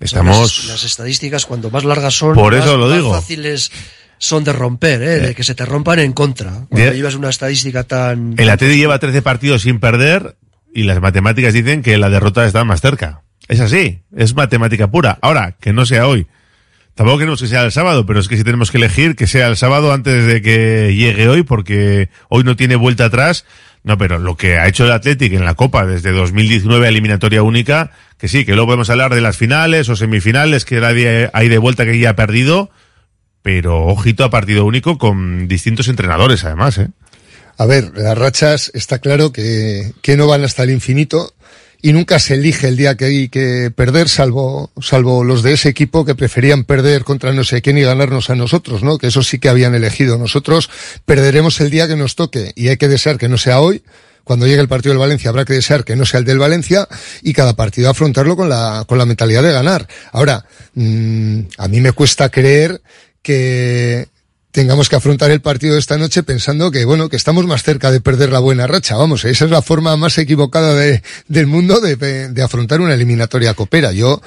Estamos. Las, las estadísticas, cuanto más largas son, Por más, eso lo más digo. fáciles son de romper, ¿eh? de que se te rompan en contra. Cuando llevas una estadística tan. El Atlético lleva 13 partidos sin perder y las matemáticas dicen que la derrota está más cerca. Es así, es matemática pura. Ahora, que no sea hoy. Tampoco queremos que sea el sábado, pero es que si tenemos que elegir que sea el sábado antes de que llegue hoy, porque hoy no tiene vuelta atrás. No, pero lo que ha hecho el Athletic en la Copa desde 2019 a eliminatoria única, que sí, que luego podemos hablar de las finales o semifinales, que nadie hay de vuelta que ya ha perdido, pero ojito a partido único con distintos entrenadores además, ¿eh? A ver, las rachas está claro que, que no van hasta el infinito y nunca se elige el día que hay que perder, salvo, salvo los de ese equipo que preferían perder contra no sé quién y ganarnos a nosotros, ¿no? Que eso sí que habían elegido. Nosotros perderemos el día que nos toque y hay que desear que no sea hoy. Cuando llegue el partido del Valencia habrá que desear que no sea el del Valencia y cada partido afrontarlo con la, con la mentalidad de ganar. Ahora, mmm, a mí me cuesta creer que, tengamos que afrontar el partido de esta noche pensando que, bueno, que estamos más cerca de perder la buena racha. Vamos, esa es la forma más equivocada de, del mundo de, de, afrontar una eliminatoria copera. Yo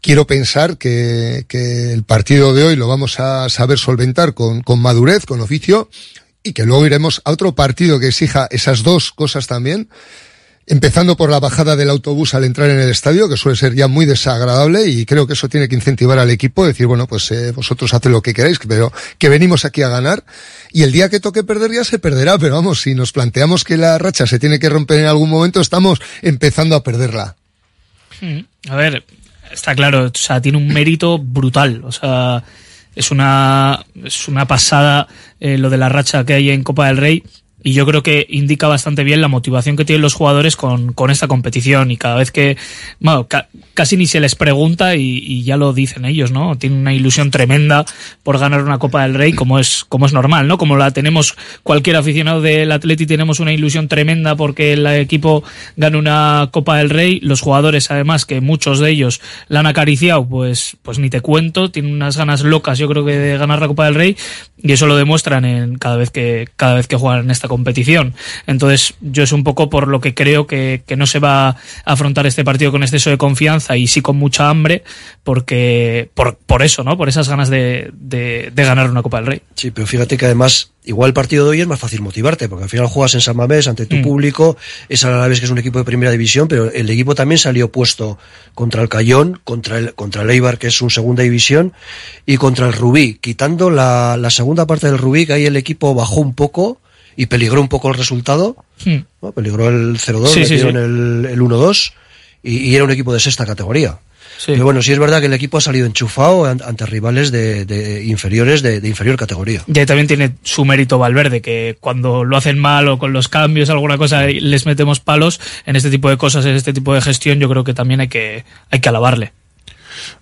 quiero pensar que, que, el partido de hoy lo vamos a saber solventar con, con madurez, con oficio, y que luego iremos a otro partido que exija esas dos cosas también. Empezando por la bajada del autobús al entrar en el estadio, que suele ser ya muy desagradable y creo que eso tiene que incentivar al equipo, decir, bueno, pues eh, vosotros haced lo que queráis, pero que venimos aquí a ganar y el día que toque perder ya se perderá, pero vamos, si nos planteamos que la racha se tiene que romper en algún momento, estamos empezando a perderla. A ver, está claro, o sea, tiene un mérito brutal, o sea, es una, es una pasada eh, lo de la racha que hay en Copa del Rey y yo creo que indica bastante bien la motivación que tienen los jugadores con, con esta competición y cada vez que, bueno, ca casi ni se les pregunta y, ya lo dicen ellos, ¿no? Tienen una ilusión tremenda por ganar una Copa del Rey como es, como es normal, ¿no? Como la tenemos cualquier aficionado del Atleti tenemos una ilusión tremenda porque el equipo gana una Copa del Rey, los jugadores además que muchos de ellos la han acariciado, pues, pues ni te cuento, tienen unas ganas locas yo creo que de ganar la Copa del Rey y eso lo demuestran en cada vez que, cada vez que juegan en esta competición. Entonces, yo es un poco por lo que creo que, que, no se va a afrontar este partido con exceso de confianza y sí con mucha hambre, porque por, por eso, ¿no? Por esas ganas de, de, de, ganar una Copa del Rey. Sí, pero fíjate que además, igual el partido de hoy es más fácil motivarte, porque al final juegas en San Mamés ante tu mm. público, es a la vez que es un equipo de primera división, pero el equipo también salió puesto contra el Cayón, contra el, contra el Eibar, que es un segunda división, y contra el Rubí, quitando la, la segunda parte del Rubí, que ahí el equipo bajó un poco, y peligró un poco el resultado. Hmm. ¿no? Peligró el 0-2, Sí, sí, sí. el, el 1-2 y, y, era un equipo de sexta categoría. Pero bueno, sí es verdad que el equipo ha salido enchufado an- ante rivales de, de inferiores de, de inferior categoría. Y ahí también tiene su mérito Valverde, que cuando lo hacen mal o con los cambios, alguna cosa, les metemos palos en este tipo de cosas, en este tipo de gestión, yo creo que también hay que, hay que alabarle.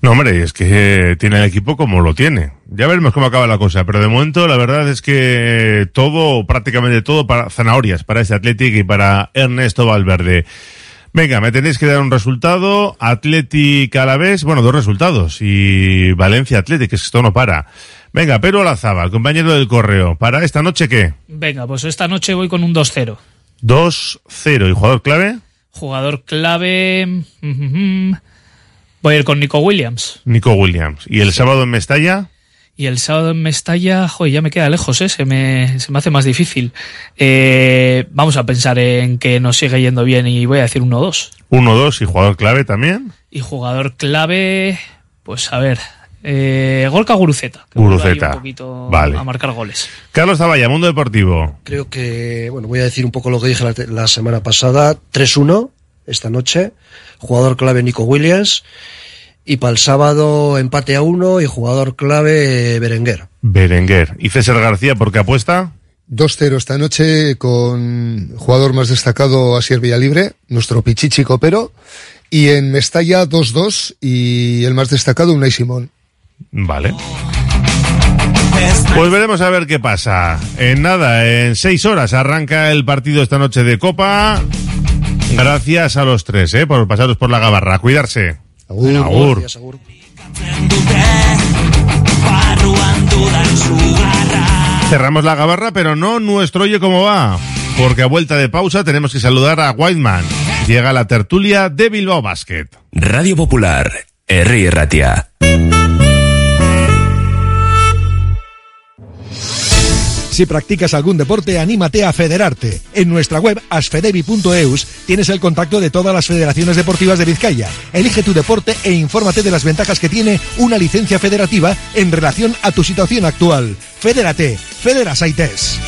No, hombre, es que tiene el equipo como lo tiene. Ya veremos cómo acaba la cosa, pero de momento la verdad es que todo, prácticamente todo, para zanahorias, para este Athletic y para Ernesto Valverde. Venga, me tenéis que dar un resultado. Athletic a la vez, bueno, dos resultados. Y Valencia Athletic, que esto no para. Venga, Pedro Alazaba, compañero del correo. ¿Para esta noche qué? Venga, pues esta noche voy con un 2-0. 2-0. ¿Y jugador clave? Jugador clave. mm, mm, mm, Voy a ir con Nico Williams. Nico Williams. ¿Y el sábado en Mestalla? Y el sábado en Mestalla, joder, ya me queda lejos, ¿eh? se, me, se me hace más difícil. Eh, vamos a pensar en que nos sigue yendo bien y voy a decir 1-2. 1-2 y jugador clave también. Y jugador clave, pues a ver, eh, Gorka Guruceta. que Guruceta. Un poquito Vale. a marcar goles. Carlos Zavalla, Mundo Deportivo. Creo que, bueno, voy a decir un poco lo que dije la, la semana pasada. 3-1 esta noche. Jugador clave Nico Williams. Y para el sábado empate a uno y jugador clave Berenguer. Berenguer. ¿Y César García por qué apuesta? 2-0 esta noche con jugador más destacado Asier Villalibre, nuestro Pichichi Copero. Y en Mestalla 2-2 y el más destacado Unai Simón. Vale. Pues veremos a ver qué pasa. En nada, en seis horas arranca el partido esta noche de Copa. Gracias a los tres, ¿eh? Por pasaros por la gabarra. Cuidarse. Agur. Gracias, agur. Cerramos la gabarra, pero no nuestro oye cómo va. Porque a vuelta de pausa tenemos que saludar a Whiteman. Llega la tertulia de Bilbao Basket. Radio Popular, Herri Ratia. Si practicas algún deporte, anímate a federarte. En nuestra web asfedevi.eus tienes el contacto de todas las federaciones deportivas de Vizcaya. Elige tu deporte e infórmate de las ventajas que tiene una licencia federativa en relación a tu situación actual. Fedérate, Federas Aites.